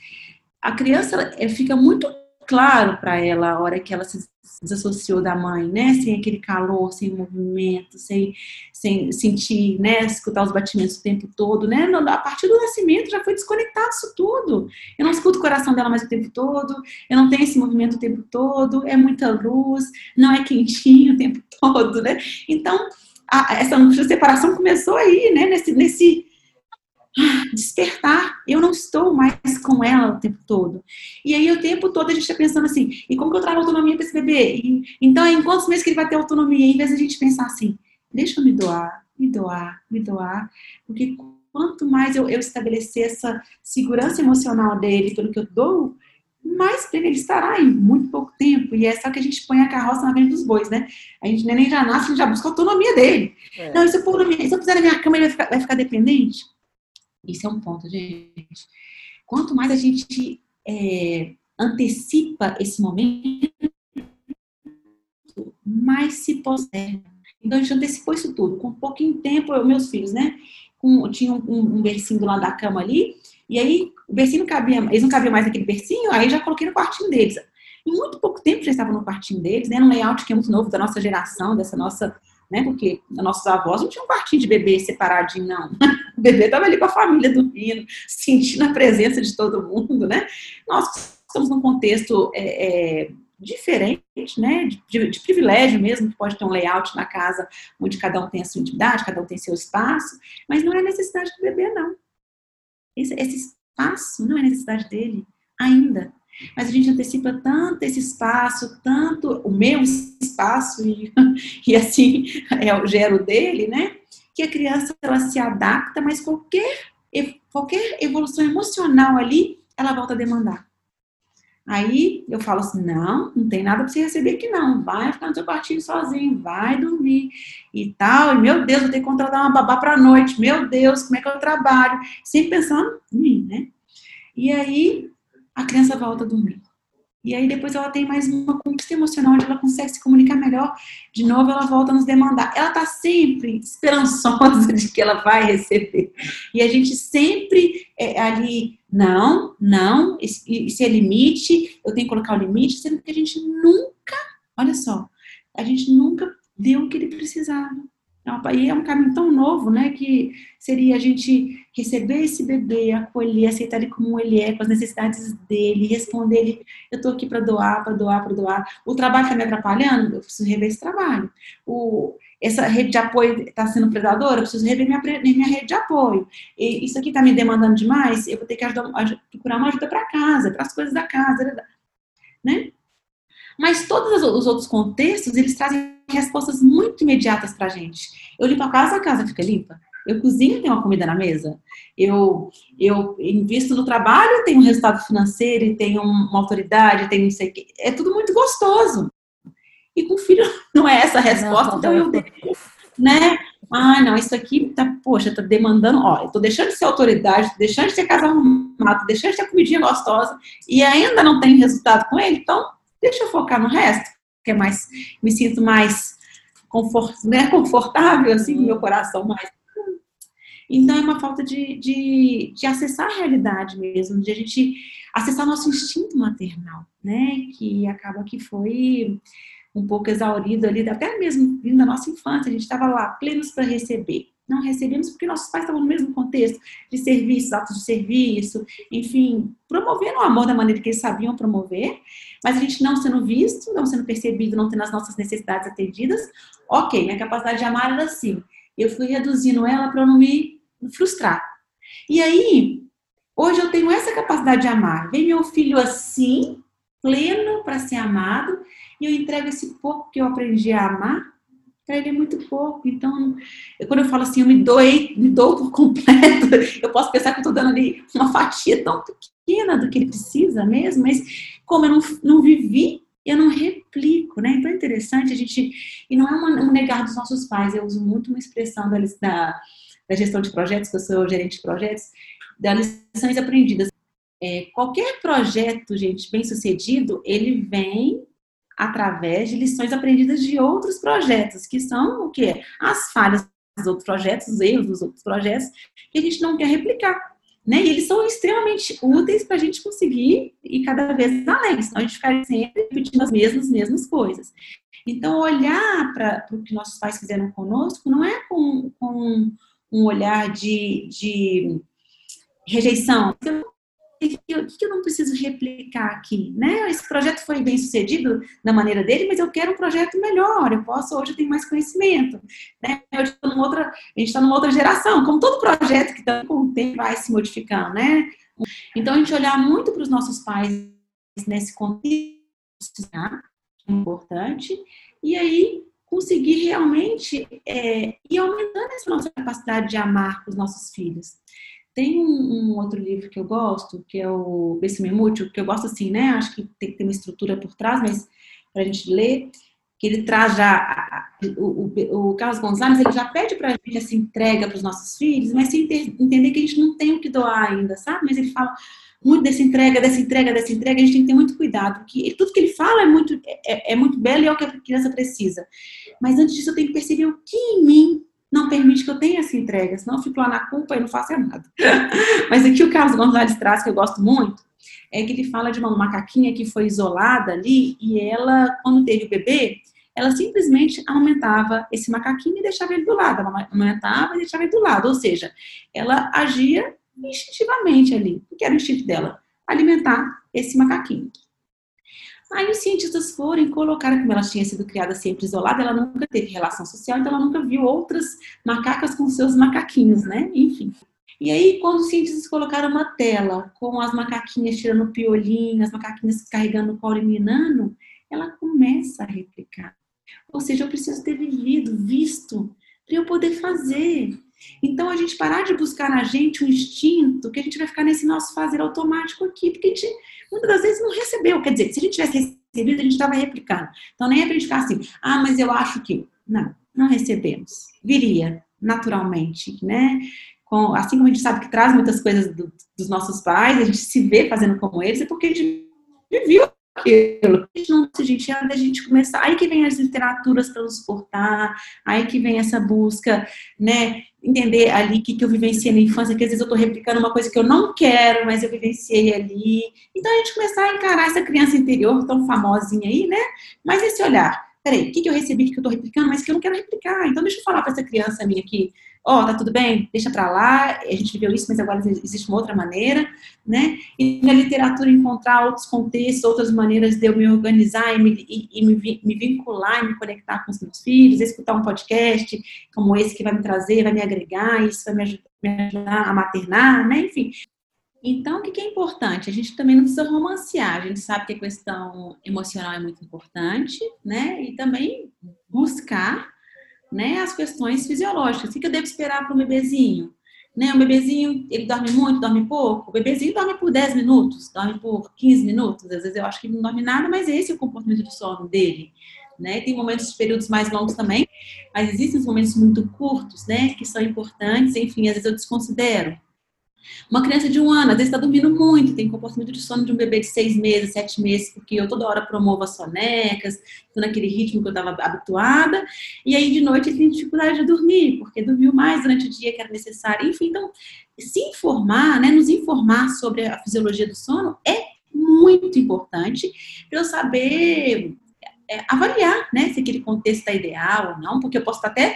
a criança ela, fica muito claro para ela a hora que ela se desassociou da mãe, né? Sem aquele calor, sem movimento, sem, sem sentir, né? Escutar os batimentos o tempo todo, né? A partir do nascimento já foi desconectado isso tudo. Eu não escuto o coração dela mais o tempo todo, eu não tenho esse movimento o tempo todo, é muita luz, não é quentinho o tempo todo, né? Então, a, essa separação começou aí, né? Nesse, nesse despertar. Eu não estou mais com ela o tempo todo. E aí, o tempo todo, a gente está pensando assim: e como que eu trago autonomia para esse bebê? E, então, em quantos meses que ele vai ter autonomia? Em vez de a gente pensar assim: deixa eu me doar, me doar, me doar. Porque quanto mais eu, eu estabelecer essa segurança emocional dele pelo que eu dou, mais ele estará em muito pouco tempo. E é só que a gente põe a carroça na frente dos bois, né? A gente nem já nasce, a gente já busca a autonomia dele. É. Não, se eu, pôr minha, se eu puser na minha cama, ele vai ficar, vai ficar dependente? Isso é um ponto, gente. Quanto mais a gente é, antecipa esse momento, mais se posterga. Então, a gente antecipou isso tudo. Com um pouquinho tempo, eu, meus filhos, né? Com, tinha um, um, bercinho do lado da cama ali, e aí o bercinho não cabia, eles não cabiam mais naquele bercinho, aí já coloquei no quartinho deles. Em muito pouco tempo já estavam no quartinho deles, né? Um layout que é muito novo da nossa geração, dessa nossa né? Porque nossos avós não tinham um quartinho de bebê separadinho, não. O bebê estava ali com a família dormindo, sentindo a presença de todo mundo, né? Nós estamos num contexto é, é, diferente, né? De, de, privilégio mesmo, que pode ter um layout na casa onde cada um tem a sua intimidade, cada um tem seu espaço, mas não é necessidade do bebê, não. Esse, esse espaço não é necessidade dele ainda. Mas a gente antecipa tanto esse espaço, tanto o meu espaço e, e assim é o gero dele, né? Que a criança ela se adapta, mas qualquer, qualquer evolução emocional ali, ela volta a demandar. Aí eu falo assim: não, não tem nada para você receber aqui, não. Vai ficar no seu quartinho sozinho, vai dormir e tal. E meu Deus, vou ter que contratar uma babá para noite. Meu Deus, como é que eu trabalho? Sempre pensando em mim, né? E aí a criança volta a dormir. E aí depois ela tem mais uma conquista emocional onde ela consegue se comunicar melhor. De novo ela volta a nos demandar. Ela está sempre esperançosa de que ela vai receber. E a gente sempre é, ali, não, não, isso é limite, eu tenho que colocar o limite, sendo que a gente nunca, olha só, a gente nunca deu o que ele precisava. E é um caminho tão novo, né, que seria a gente receber esse bebê, acolher, aceitar ele como ele é, com as necessidades dele, responder ele, eu tô aqui para doar, para doar, para doar. O trabalho está me atrapalhando? Eu preciso rever esse trabalho. O, essa rede de apoio está sendo predadora? Eu preciso rever minha, minha rede de apoio. E isso aqui está me demandando demais? Eu vou ter que ajudar, procurar uma ajuda para casa, para as coisas da casa, né? Mas todos os outros contextos, eles trazem respostas muito imediatas para a gente. Eu limpo a casa, a casa fica limpa. Eu cozinho, tenho uma comida na mesa. Eu, eu invisto no trabalho, tenho um resultado financeiro, e tenho uma autoridade, tenho não sei o quê. É tudo muito gostoso. E com o filho não é essa a resposta, não, então eu né? Ah, não, isso aqui tá, poxa, tá demandando, ó, eu tô deixando de ser autoridade, tô deixando de ser casa arrumada, tô deixando de ter comidinha gostosa e ainda não tem resultado com ele, então deixa eu focar no resto, que é mais, me sinto mais confort, né, confortável, assim, no meu coração mais. Então, é uma falta de, de, de acessar a realidade mesmo, de a gente acessar nosso instinto maternal, né, que acaba que foi um pouco exaurido ali, até mesmo vindo da nossa infância, a gente estava lá, plenos para receber não recebemos porque nossos pais estavam no mesmo contexto de serviço, atos de serviço, enfim, promovendo o amor da maneira que eles sabiam promover, mas a gente não sendo visto, não sendo percebido, não tendo as nossas necessidades atendidas. Ok, minha capacidade de amar era assim. Eu fui reduzindo ela para não me frustrar. E aí, hoje eu tenho essa capacidade de amar. Vem meu filho assim, pleno para ser amado, e eu entrego esse pouco que eu aprendi a amar para ele é muito pouco. Então, eu, quando eu falo assim, eu me doei, me dou por completo, eu posso pensar que eu estou dando ali uma fatia tão pequena do que ele precisa mesmo, mas como eu não, não vivi eu não replico, né? Então é interessante a gente. E não é um negar dos nossos pais, eu uso muito uma expressão da, da, da gestão de projetos, que eu sou gerente de projetos, das lições aprendidas. É, qualquer projeto, gente, bem sucedido, ele vem através de lições aprendidas de outros projetos, que são o quê? As falhas dos outros projetos, os erros dos outros projetos, que a gente não quer replicar. Né? E eles são extremamente úteis para a gente conseguir ir cada vez além, senão a gente ficar sempre repetindo as mesmas, mesmas coisas. Então, olhar para o que nossos pais fizeram conosco não é com, com um olhar de, de rejeição. O que, eu não preciso replicar aqui? Né? Esse projeto foi bem sucedido na maneira dele, mas eu quero um projeto melhor. Eu posso, hoje eu tenho mais conhecimento. Né? Outra, a gente está numa outra geração, como todo projeto que está com o tempo vai se modificando. Né? Então, a gente olhar muito para os nossos pais nesse contexto é importante, e aí conseguir realmente é, ir aumentando essa nossa capacidade de amar os nossos filhos. Tem um, um, outro livro que eu gosto, que é o Mútil, que eu gosto assim, né? Acho que tem que ter uma estrutura por trás, mas para a gente ler, que ele traz já, o, o, o Carlos Gonzalez, ele já pede para a gente essa entrega para os nossos filhos, mas sem ter, entender que a gente não tem o que doar ainda, sabe? Mas ele fala muito dessa entrega, dessa entrega, dessa entrega, a gente tem que ter muito cuidado, porque tudo que ele fala é muito, é, é muito belo e é o que a criança precisa. Mas antes disso, eu tenho que perceber o que em mim não permite que eu tenha essa entrega, senão eu fico lá na culpa e não faço nada. Mas aqui o Carlos Gonzalez traz, que eu gosto muito, é que ele fala de uma macaquinha que foi isolada ali e ela, quando teve o bebê, ela simplesmente aumentava esse macaquinho e deixava ele do lado. Ela aumentava e deixava ele do lado. Ou seja, ela agia instintivamente ali, porque era o instinto dela, alimentar esse macaquinho. Aí os cientistas foram e colocaram, como ela tinha sido criada sempre isolada, ela nunca teve relação social, então ela nunca viu outras macacas com seus macaquinhos, né? Enfim. E aí, quando os cientistas colocaram uma tela com as macaquinhas tirando piolinho, as macaquinhas carregando o colo e minando, ela começa a replicar. Ou seja, eu preciso ter vivido, visto, para eu poder fazer. Então, a gente parar de buscar na gente um instinto que a gente vai ficar nesse nosso fazer automático aqui, porque a gente muitas das vezes não recebeu. Quer dizer, se a gente tivesse recebido, a gente estava replicando. Então, nem é para a gente ficar assim, ah, mas eu acho que. Não, não recebemos. Viria naturalmente, né? Assim como a gente sabe que traz muitas coisas do, dos nossos pais, a gente se vê fazendo como eles, é porque a gente viveu aquilo. A gente não, a gente, a gente começar, aí que vem as literaturas para nos suportar, aí que vem essa busca, né, entender ali o que, que eu vivenciei na infância, que às vezes eu estou replicando uma coisa que eu não quero, mas eu vivenciei ali. Então a gente começar a encarar essa criança interior tão famosinha aí, né, mas esse olhar, peraí, o que, que eu recebi, que eu estou replicando, mas que eu não quero replicar, então deixa eu falar para essa criança minha aqui, ó, oh, tá tudo bem, deixa para lá, a gente viveu isso, mas agora existe uma outra maneira, né? E na literatura encontrar outros contextos, outras maneiras de eu me organizar e me, e, e me, me, vincular e me conectar com os meus filhos, escutar um podcast como esse que vai me trazer, vai me agregar, isso vai me ajudar, me ajudar a maternar, né? Enfim. Então, o que é importante? A gente também não precisa romancear, a gente sabe que a questão emocional é muito importante, né? E também buscar né, as questões fisiológicas. O que eu devo esperar para um bebezinho? Né, o bebezinho, ele dorme muito, dorme pouco? O bebezinho dorme por 10 minutos, dorme por 15 minutos. Às vezes eu acho que ele não dorme nada, mas esse é o comportamento de sono dele. Né? Tem momentos, períodos mais longos também, mas existem os momentos muito curtos, né, que são importantes. Enfim, às vezes eu desconsidero. Uma criança de um ano, às vezes está dormindo muito, tem comportamento de sono de um bebê de seis meses, sete meses, porque eu toda hora promovo as sonecas, estou naquele ritmo que eu estava habituada, e aí de noite ele tem dificuldade de dormir, porque dormiu mais durante o dia que era necessário. Enfim, então, se informar, né, nos informar sobre a fisiologia do sono é muito importante para eu saber é, avaliar né, se aquele contexto está ideal ou não, porque eu posso estar até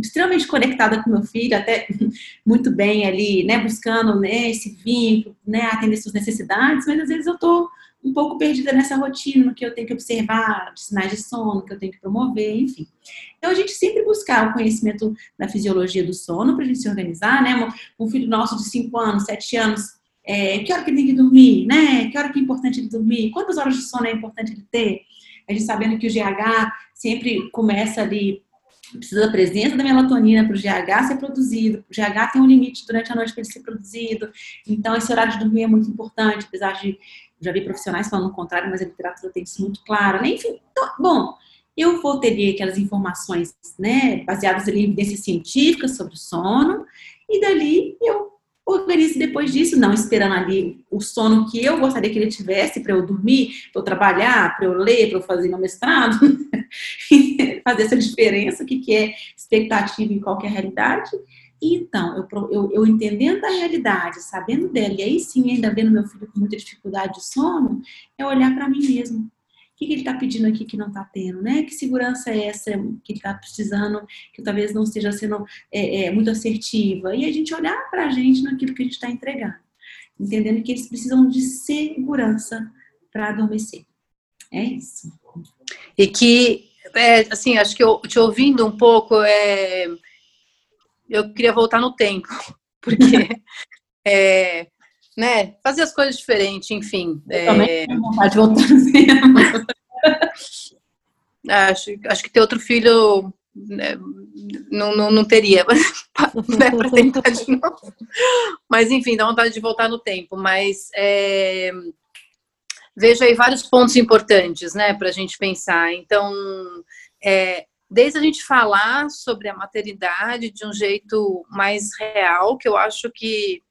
extremamente conectada com meu filho, até muito bem ali, né, buscando né, esse vínculo, né, atender suas necessidades, mas às vezes eu estou um pouco perdida nessa rotina, que eu tenho que observar, sinais de sono, que eu tenho que promover, enfim. Então, a gente sempre buscar o conhecimento da fisiologia do sono para a gente se organizar, né? Um filho nosso de 5 anos, 7 anos, é, que hora que ele tem que dormir, né? Que hora que é importante ele dormir? Quantas horas de sono é importante ele ter? A gente sabendo que o GH sempre começa ali precisa da presença da melatonina para o GH ser produzido. O GH tem um limite durante a noite para ele ser produzido. Então, esse horário de dormir é muito importante, apesar de já vi profissionais falando o contrário, mas a literatura tem isso muito claro, né? Enfim, então, bom, eu vou ter aquelas informações, né, baseadas em evidências científicas sobre o sono, e dali eu organizo depois disso, não esperando ali o sono que eu gostaria que ele tivesse para eu dormir, para eu trabalhar, para eu ler, para eu fazer meu mestrado, fazer essa diferença, o que, que é expectativa em qualquer realidade. Então, eu, eu, eu, entendendo a realidade, sabendo dela, e aí sim ainda vendo meu filho com muita dificuldade de sono, é olhar para mim mesmo. O que, ele está pedindo aqui que não está tendo, né? Que segurança é essa que ele está precisando, que talvez não esteja sendo é, é, muito assertiva? E a gente olhar para a gente naquilo que a gente está entregando, entendendo que eles precisam de segurança para adormecer. É isso. E que, é, assim, acho que eu te ouvindo um pouco, é, eu queria voltar no tempo, porque é, né? Fazer as coisas diferentes, enfim. Eu é... vontade de voltar acho, acho que ter outro filho né, não, não, não teria, né, para tentar de novo. Mas enfim, dá vontade de voltar no tempo. Mas é, vejo aí vários pontos importantes, né, para a gente pensar. Então, é, desde a gente falar sobre a maternidade de um jeito mais real, que eu acho que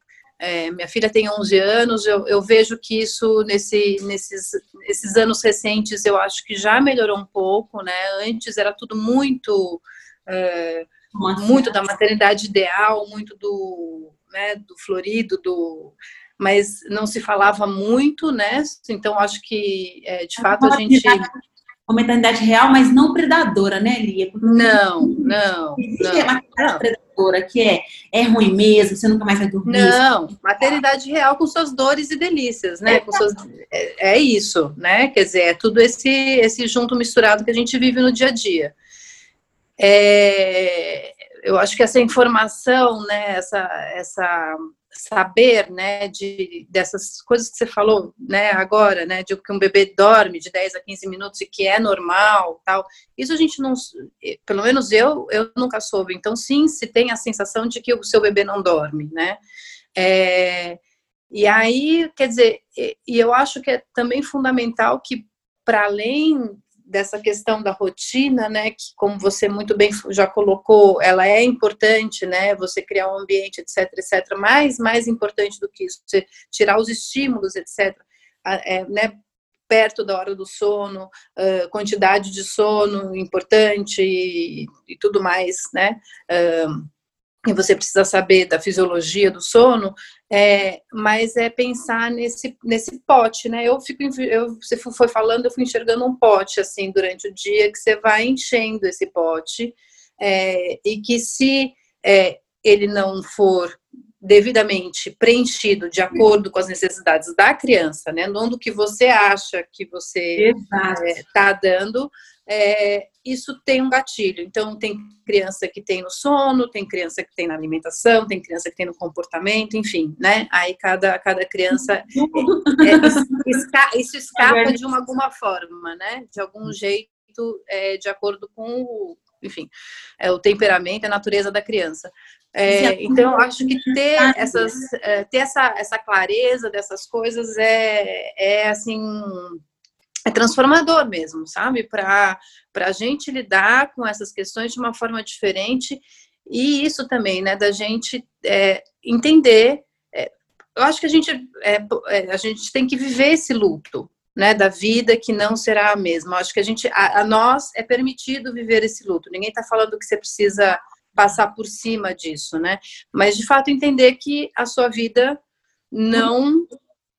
é, minha filha tem 11 anos, eu, eu vejo que isso, nesse, nesses, nesses anos recentes, eu acho que já melhorou um pouco, né? Antes era tudo muito, é, muito da maternidade ideal, muito do, né, do florido, do mas não se falava muito, né? Então acho que é, de fato a gente uma maternidade real, mas não predadora, né, Lia? Porque não, não. Existe não, a maternidade não. predadora, que é, é ruim mesmo, você nunca mais vai dormir. Não, maternidade real com suas dores e delícias, né? Com suas, é, é, isso, né? Quer dizer, é tudo esse, esse junto misturado que a gente vive no dia a dia. É, eu acho que essa informação, né, essa, essa saber, né, de, dessas coisas que você falou, né, agora, né, de que um bebê dorme de 10 a 15 minutos e que é normal, tal, isso a gente não, pelo menos eu, eu nunca soube, então sim, se tem a sensação de que o seu bebê não dorme, né, é, e aí, quer dizer, e eu acho que é também fundamental que, para além dessa questão da rotina, né, que como você muito bem já colocou, ela é importante, né, você criar um ambiente, etc, etc, mas mais importante do que isso, você tirar os estímulos, etc, é, né, perto da hora do sono, uh, quantidade de sono importante e, e tudo mais, né, uh, e você precisa saber da fisiologia do sono, é, mas é pensar nesse, nesse pote, né? Eu fico, eu, você foi falando, eu fui enxergando um pote assim durante o dia que você vai enchendo esse pote é, e que se é, ele não for devidamente preenchido de acordo com as necessidades da criança, né? Não do que você acha que você está é, dando, é, isso tem um gatilho. Então, tem criança que tem no sono, tem criança que tem na alimentação, tem criança que tem no comportamento, enfim, né? Aí cada, cada criança. É, é, isso escapa de uma, alguma forma, né? De algum jeito, é, de acordo com o, enfim, é, o temperamento, a natureza da criança. É, então, eu acho que ter, essas, é, ter essa, essa clareza dessas coisas é, é assim, é transformador mesmo, sabe? Para a gente lidar com essas questões de uma forma diferente e isso também, né, da gente é, entender. É, eu acho que a gente, é, é, a gente tem que viver esse luto, né, da vida que não será a mesma. Eu acho que a gente, a, a nós é permitido viver esse luto. Ninguém está falando que você precisa passar por cima disso, né? Mas de fato entender que a sua vida não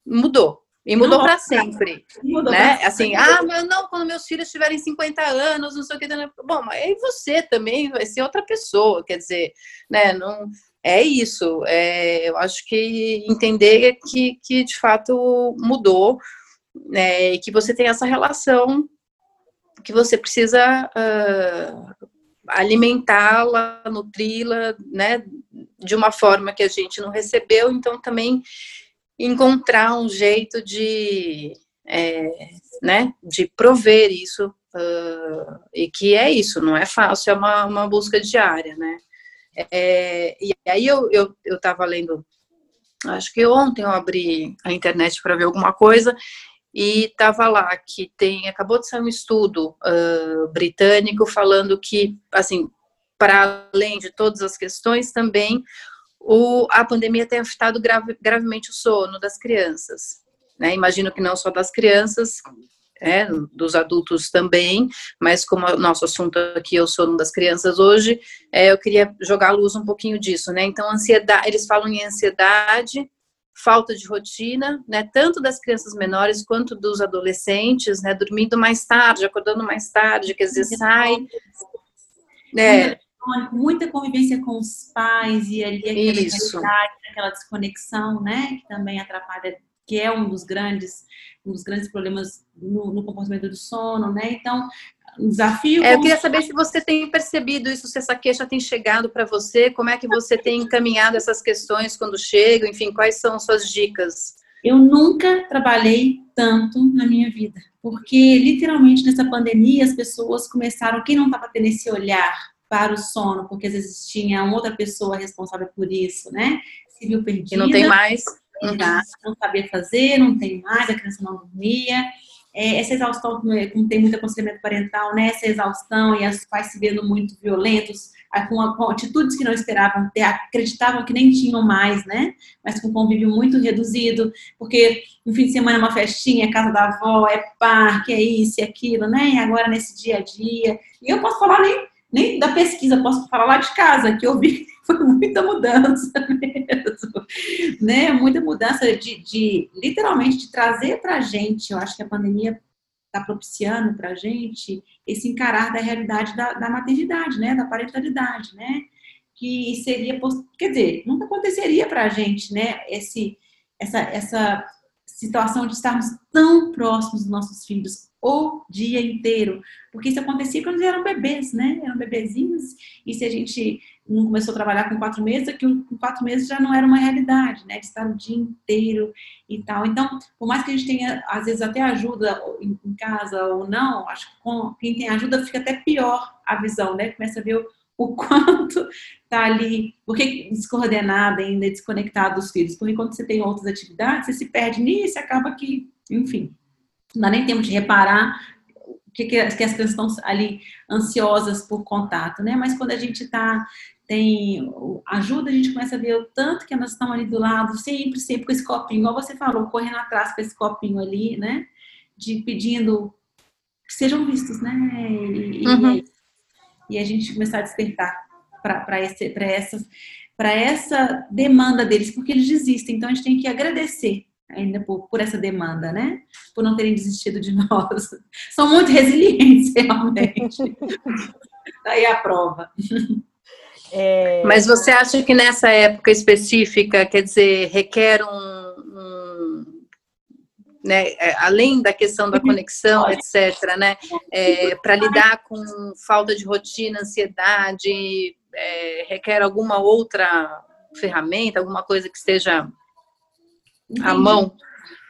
mudou. E mudou para sempre. Mudou né? Pra assim, sempre. ah, mas não, quando meus filhos tiverem 50 anos, não sei o que. Bom, mas aí você também vai ser outra pessoa, quer dizer, né? Não, é isso. É, eu acho que entender que, que de fato mudou, né, e que você tem essa relação que você precisa uh, alimentá-la, nutri-la, né, de uma forma que a gente não recebeu, então também encontrar um jeito de é, né, de prover isso, uh, e que é isso, não é fácil, é uma, uma busca diária, né. É, e aí eu, eu, eu tava lendo, acho que ontem eu abri a internet para ver alguma coisa, e estava lá que tem acabou de sair um estudo uh, britânico falando que assim para além de todas as questões também o, a pandemia tem afetado grave, gravemente o sono das crianças né? imagino que não só das crianças é, dos adultos também, mas como o nosso assunto aqui é o sono das crianças hoje, é, eu queria jogar a luz um pouquinho disso, né? Então, ansiedade, eles falam em ansiedade, falta de rotina, né, tanto das crianças menores quanto dos adolescentes, né, dormindo mais tarde, acordando mais tarde, quer dizer, sai. Né, muita convivência com os pais e ali aquela, aquela desconexão, né, que também atrapalha, que é um dos grandes, um dos grandes problemas no, no comportamento do sono, né? Então, um desafio. É, eu queria saber se você tem percebido isso, se essa queixa tem chegado para você, como é que você tem encaminhado essas questões quando chegam, enfim, quais são suas dicas? Eu nunca trabalhei tanto na minha vida, porque literalmente nessa pandemia as pessoas começaram, quem não estava tendo esse olhar para o sono, porque às vezes tinha outra pessoa responsável por isso, né? Se viu perdida. E não tem mais. Uhum. Não sabia fazer, não tem mais, a criança não dormia é, essa exaustão, como tem muito aconselhamento parental, né, essa exaustão e os pais se vendo muito violentos, com, com, atitudes que não esperavam ter, acreditavam que nem tinham mais, né, mas com convívio muito reduzido, porque no fim de semana é uma festinha, é casa da avó, é parque, é isso e aquilo, né, e agora nesse dia a dia, e eu posso falar nem, nem da pesquisa, posso falar lá de casa, que eu vi foi muita mudança mesmo, né? Muita mudança de, de literalmente de trazer para a gente. Eu acho que a pandemia está propiciando para a gente esse encarar da realidade da, da maternidade, né? Da parentalidade, né? Que seria, quer dizer, nunca aconteceria para a gente, né? Esse, essa, essa situação de estarmos tão próximos dos nossos filhos o dia inteiro, porque isso acontecia quando eles eram bebês, né? Eram bebezinhos, e se a gente não começou a trabalhar com quatro meses, aquilo com quatro meses já não era uma realidade, né? De estar o dia inteiro e tal. Então, por mais que a gente tenha, às vezes, até ajuda em, casa ou não, acho que com quem tem ajuda fica até pior a visão, né? Começa a ver o, o quanto tá ali, porque descoordenada ainda, desconectado dos filhos. Porque quando você tem outras atividades, você se perde nisso e acaba que, enfim, não dá nem tempo de reparar que, que, as crianças estão ali ansiosas por contato, né? Mas quando a gente está tem ajuda, a gente começa a ver o tanto que elas estão ali do lado, sempre, sempre com esse copinho, igual você falou, correndo atrás com esse copinho ali, né? De pedindo que sejam vistos, né? E, uhum. e, e a gente começar a despertar para essa, para essa demanda deles, porque eles desistem. Então a gente tem que agradecer ainda por, por essa demanda, né? Por não terem desistido de nós. São muito resilientes, realmente. Daí a prova. É... Mas você acha que nessa época específica, quer dizer, requer um, um né, é, além da questão da conexão, etc., né, é, para lidar com falta de rotina, ansiedade, é, requer alguma outra ferramenta, alguma coisa que esteja Entendi. à mão?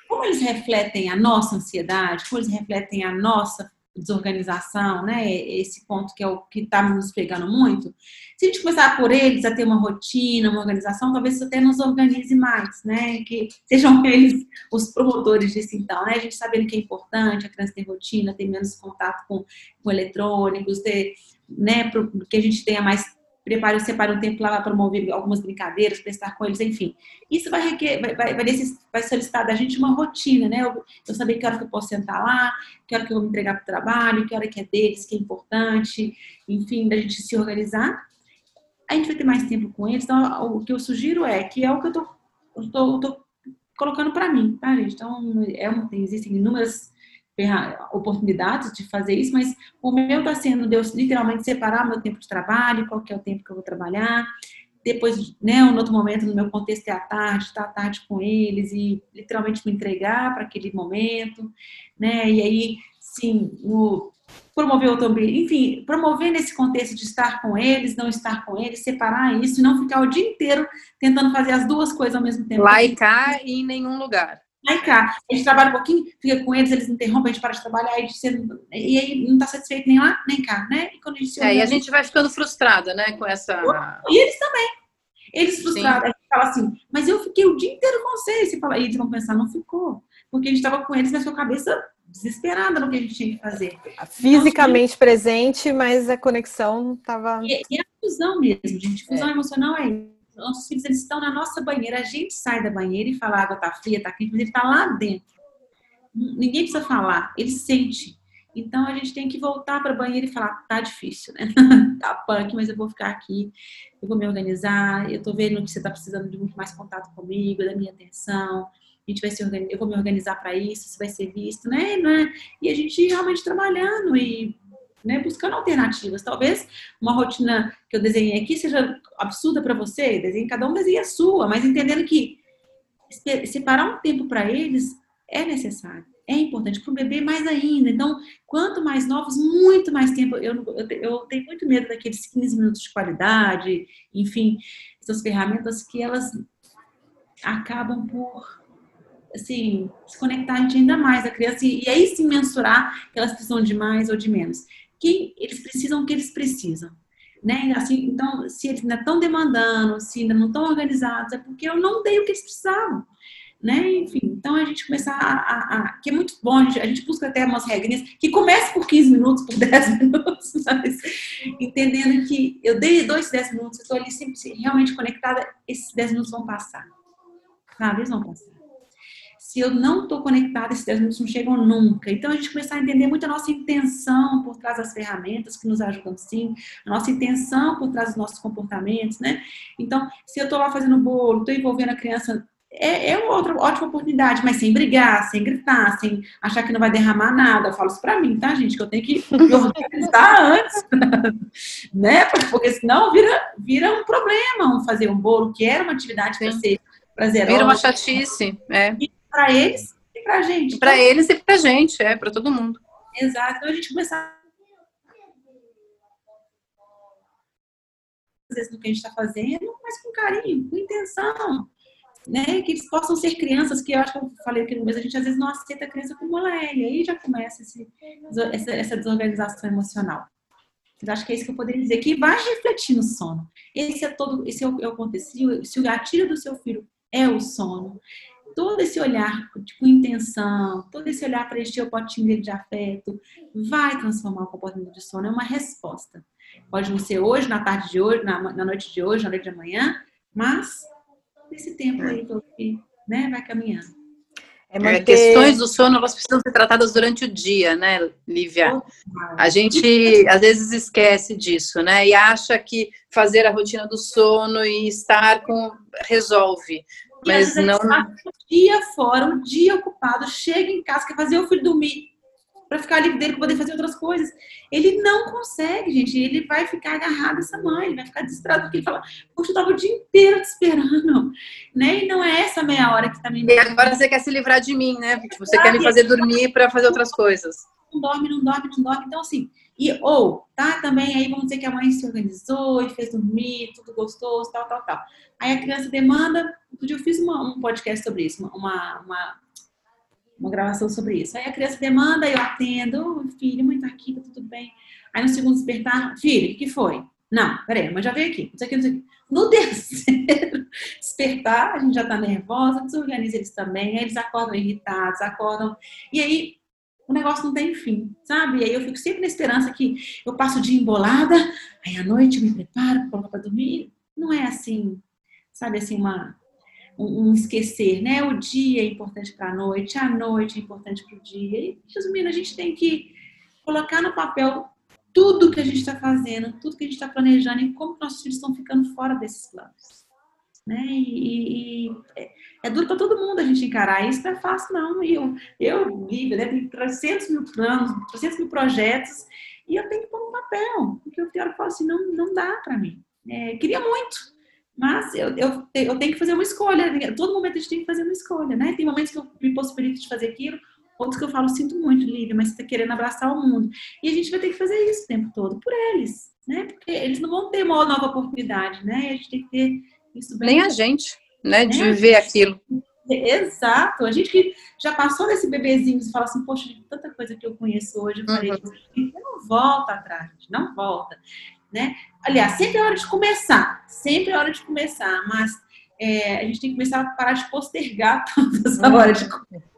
Como eles refletem a nossa ansiedade, como eles refletem a nossa desorganização, né? Esse ponto que é o que está nos pegando muito. Se a gente começar por eles a ter uma rotina, uma organização, talvez isso até nos organize mais, né? Que sejam eles os promotores disso, então, né? A gente sabendo que é importante a criança ter rotina, ter menos contato com, com eletrônicos, ter, né? Que a gente tenha mais prepare, separe um tempo lá para promover algumas brincadeiras, para estar com eles, enfim. Isso vai, requer, vai, vai, vai, solicitar da gente uma rotina, né? Eu, eu, saber que hora que eu posso sentar lá, que hora que eu vou me entregar para o trabalho, que hora que é deles, que é importante, enfim, da gente se organizar. A gente vai ter mais tempo com eles, então o que eu sugiro é que é o que eu tô colocando para mim, tá, gente? Então, é existem inúmeras oportunidades de fazer isso, mas o meu está sendo Deus literalmente separar meu tempo de trabalho, qual que é o tempo que eu vou trabalhar, depois, né, um outro momento no meu contexto é à tarde, estar tá à tarde com eles e literalmente me entregar para aquele momento, né, e aí, sim, promover o ambiente, enfim, promover nesse contexto de estar com eles, não estar com eles, separar isso e não ficar o dia inteiro tentando fazer as duas coisas ao mesmo tempo. Cá e em nenhum lugar. Lá e cá. A gente trabalha um pouquinho, fica com eles, eles interrompem, a gente para de trabalhar, e, e aí não está satisfeito nem lá, nem cá, né? E, quando a gente, é, e a gente vai ficando frustrada, né, com essa... E eles também. Eles frustrados, a gente fala assim, mas eu fiquei o dia inteiro com vocês. Você fala, e eles vão pensar, não ficou. Porque a gente estava com eles, mas com a cabeça desesperada no que a gente tinha que fazer. Fisicamente então, presente, mas a conexão estava. E, e, a fusão mesmo, gente. Fusão é. emocional é isso. Nossos filhos eles estão na nossa banheira. A gente sai da banheira e fala, a água tá fria, tá quente, mas ele tá lá dentro. Ninguém precisa falar, ele sente. Então a gente tem que voltar para a banheira e falar, tá difícil, né? tá punk, mas eu vou ficar aqui, eu vou me organizar, eu tô vendo que você tá precisando de muito mais contato comigo, da minha atenção a gente vai se organizar, eu vou me organizar para isso, isso vai ser visto, né? E a gente realmente trabalhando e né, buscando alternativas. Talvez uma rotina que eu desenhei aqui seja absurda para você, desenhe, cada um desenha a sua, mas entendendo que separar um tempo para eles é necessário. É importante para o bebê mais ainda. Então, quanto mais novos, muito mais tempo. Eu, eu, eu tenho muito medo daqueles 15 minutos de qualidade, enfim, essas ferramentas que elas acabam por assim, desconectar a gente ainda mais da criança e, e aí sim mensurar que elas precisam de mais ou de menos. Que eles precisam o que eles precisam. Né? Assim, então, se eles ainda estão demandando, se ainda não estão organizados, é porque eu não dei o que eles precisavam. Né? Enfim, então a gente começar a, a, a, que é muito bom, a gente, a gente busca até umas regrinhas que comece por 15 minutos, por 10 minutos, mas entendendo que eu dei dois, 10 minutos, eu estou ali sempre realmente conectada, esses 10 minutos vão passar. Sabe? Eles vão passar se eu não estou conectada, esses 10 minutos não chegam nunca. Então, a gente começar a entender muito a nossa intenção por trás das ferramentas que nos ajudam sim, a nossa intenção por trás dos nossos comportamentos, né? Então, se eu estou lá fazendo bolo, estou envolvendo a criança, é, é, uma outra ótima oportunidade, mas sem brigar, sem gritar, sem achar que não vai derramar nada. Eu falo isso pra mim, tá, gente? Que eu tenho que me organizar antes, né? Porque senão vira, vira um problema um fazer um bolo, que era uma atividade para ser prazerosa. Vira uma chatice, é para eles e para a gente. Para então, eles e para a gente, é, para todo mundo. Exato. Então a gente começar às vezes no que a gente está fazendo, mas com carinho, com intenção. Né, que eles possam ser crianças, que eu acho que eu falei aqui no mês, a gente às vezes não aceita a criança como ela é, e aí já começa esse, essa, desorganização emocional. Eu acho que é isso que eu poderia dizer, que vai refletir no sono. Esse é todo, esse é o, é o se o gatilho do seu filho é o sono, todo esse olhar com intenção, todo esse olhar para encher o potinho dele de afeto, vai transformar o comportamento de sono. É uma resposta. Pode não ser hoje, na tarde de hoje, na, na noite de hoje, na noite de amanhã, mas esse tempo aí que né, vai caminhando. É, é manter... Questões do sono elas precisam ser tratadas durante o dia, né, Lívia? A gente às vezes esquece disso, né? E acha que fazer a rotina do sono e estar com resolve. Mas não. Um dia fora, um dia ocupado, chega em casa, quer fazer o filho dormir para ficar livre dele, para poder fazer outras coisas. Ele não consegue, gente. Ele vai ficar agarrado essa mãe, ele vai ficar desesperado, porque ele fala, poxa, eu tava o dia inteiro te esperando, né? E não é essa meia hora que tá me. E agora você quer se livrar de mim, né? Você quer me fazer dormir para fazer outras coisas. Não dorme, não dorme, não dorme. Então, assim, e, ou, tá, também aí vamos dizer que a mãe se organizou e fez dormir, tudo gostoso, tal, tal, tal. Aí a criança demanda, outro dia eu fiz uma, um podcast sobre isso, uma, uma, uma gravação sobre isso. Aí a criança demanda, eu atendo, filho, mãe tá aqui, tá tudo bem. Aí no segundo despertar, filho, o que foi? Não, peraí, mas já veio aqui, não sei o que, não sei o que. No terceiro despertar, a gente já tá nervosa, desorganiza eles também, aí eles acordam irritados, acordam. E aí o negócio não tem fim, sabe? E aí eu fico sempre na esperança que eu passo o dia embolada, aí à noite eu me preparo, coloco para dormir. Não é assim, sabe, assim, uma, um, um esquecer, né? O dia é importante para a noite, a noite é importante para o dia. E, resumindo, a gente tem que colocar no papel tudo que a gente está fazendo, tudo que a gente está planejando e como nossos filhos estão ficando fora desses planos. Né? E, e é, é duro para todo mundo a gente encarar isso, não é fácil não. E eu, eu vivo, né, tenho 300 mil planos, 300 mil projetos, e eu tenho que pôr no papel, porque eu tenho falo assim, não, não dá para mim. É, queria muito, mas eu, eu, eu tenho que fazer uma escolha. Todo momento a gente tem que fazer uma escolha, né? Tem momentos que eu me possibilito de fazer aquilo, outros que eu falo, sinto muito, Lívia, mas você está querendo abraçar o mundo. E a gente vai ter que fazer isso o tempo todo, por eles, né? Porque eles não vão ter uma nova oportunidade, né? E a gente tem que ter. Nem a gente, né? De viver aquilo. Exato. A gente que já passou desse bebezinho e fala assim, poxa, tanta coisa que eu conheço hoje, eu falei, uhum. não volta atrás, não volta. Né? Aliás, sempre é hora de começar, sempre é hora de começar, mas é, a gente tem que começar a parar de postergar toda essa hora de começar,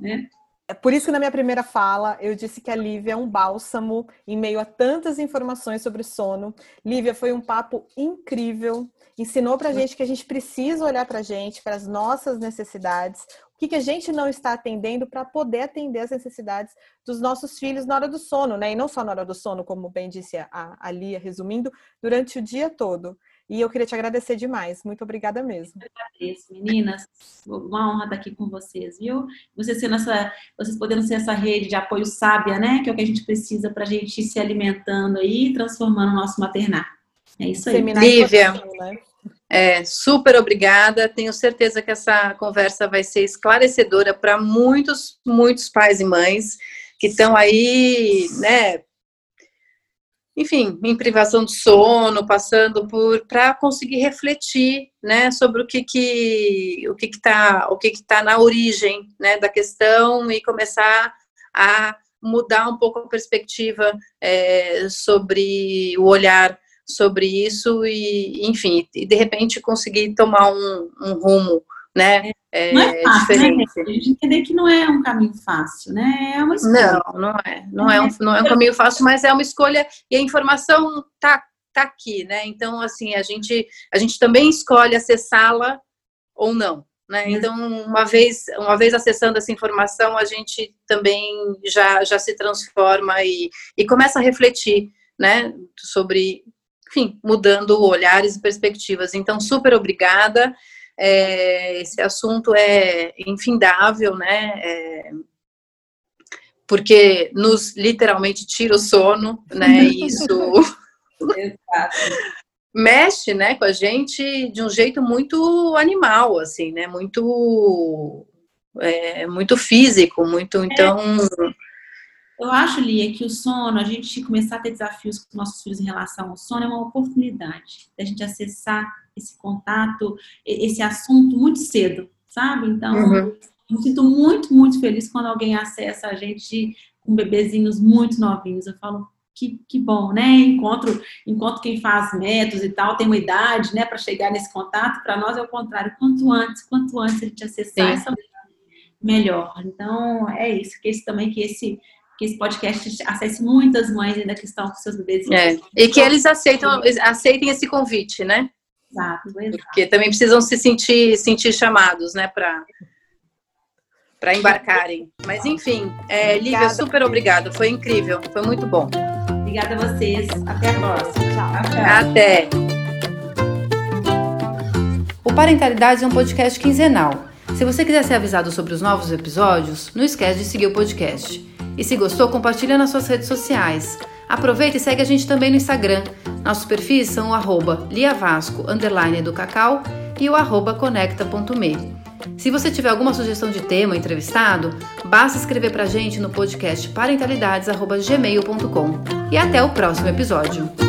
né? É por isso que na minha primeira fala eu disse que a Lívia é um bálsamo em meio a tantas informações sobre sono. Lívia, foi um papo incrível. Ensinou pra gente que a gente precisa olhar pra gente, para as nossas necessidades, o que, que a gente não está atendendo para poder atender as necessidades dos nossos filhos na hora do sono, né? E não só na hora do sono, como bem disse a, a Lia, resumindo, durante o dia todo. E eu queria te agradecer demais. Muito obrigada mesmo. Eu agradeço, meninas. Uma honra estar aqui com vocês, viu? Vocês, sendo essa, vocês podendo ser essa rede de apoio sábia, né? Que é o que a gente precisa para a gente ir se alimentando aí e transformando o nosso maternar. É isso aí. Seminar Lívia, né? é, super obrigada. Tenho certeza que essa conversa vai ser esclarecedora para muitos, muitos pais e mães que estão aí, né, enfim, em privação de sono, passando por para conseguir refletir, né, sobre o que que o que que tá, o que que tá na origem, né, da questão e começar a mudar um pouco a perspectiva é, sobre o olhar sobre isso e, enfim, e de repente conseguir tomar um, um rumo, né, é, não é fácil, né, diferente. Né? A gente entender que não é um caminho fácil, né? É uma escolha. Não, não é. Não é um, não é um caminho fácil, mas é uma escolha e a informação tá, tá aqui, né? Então, assim, a gente, a gente também escolhe acessá-la ou não. Né? Então, uma vez, uma vez acessando essa informação, a gente também já, já se transforma e, e começa a refletir né, sobre, enfim, mudando olhares e perspectivas. Então, super obrigada. É, esse assunto é infindável, né? É, porque nos literalmente tira o sono, né? Isso mexe, né, com a gente de um jeito muito animal, assim, né? Muito, é, muito físico, muito. Então, eu acho, Lia, que o sono, a gente começar a ter desafios com nossos filhos em relação ao sono é uma oportunidade da gente acessar esse contato, esse assunto muito cedo, sabe? Então, uhum. eu sinto muito, muito feliz quando alguém acessa a gente com bebezinhos muito novinhos. Eu falo, que, que bom, né? Encontro, encontro quem faz métodos e tal, tem uma idade, né, para chegar nesse contato. Para nós é o contrário, quanto antes, quanto antes a gente acessar essa melhor. Então, é isso, que esse também que esse que esse podcast acesse muitas mães ainda que estão com seus bebês. É. E que eles aceitam, aceitem esse convite, né? Exato, exato. Porque também precisam se sentir, sentir chamados, né, para para embarcarem. Mas enfim, é, Lívia, super obrigada. Foi incrível, foi muito bom. Obrigada a vocês. Até a próxima. Tchau. Até. O Parentalidade é um podcast quinzenal. Se você quiser ser avisado sobre os novos episódios, não esquece de seguir o podcast. E se gostou, compartilha nas suas redes sociais. Aproveita e segue a gente também no Instagram. Nossos perfis são o arroba liavasco, underline do cacau e o arroba conecta.me. Se você tiver alguma sugestão de tema entrevistado, basta escrever pra gente no podcast parentalidades.gmail.com. E até o próximo episódio.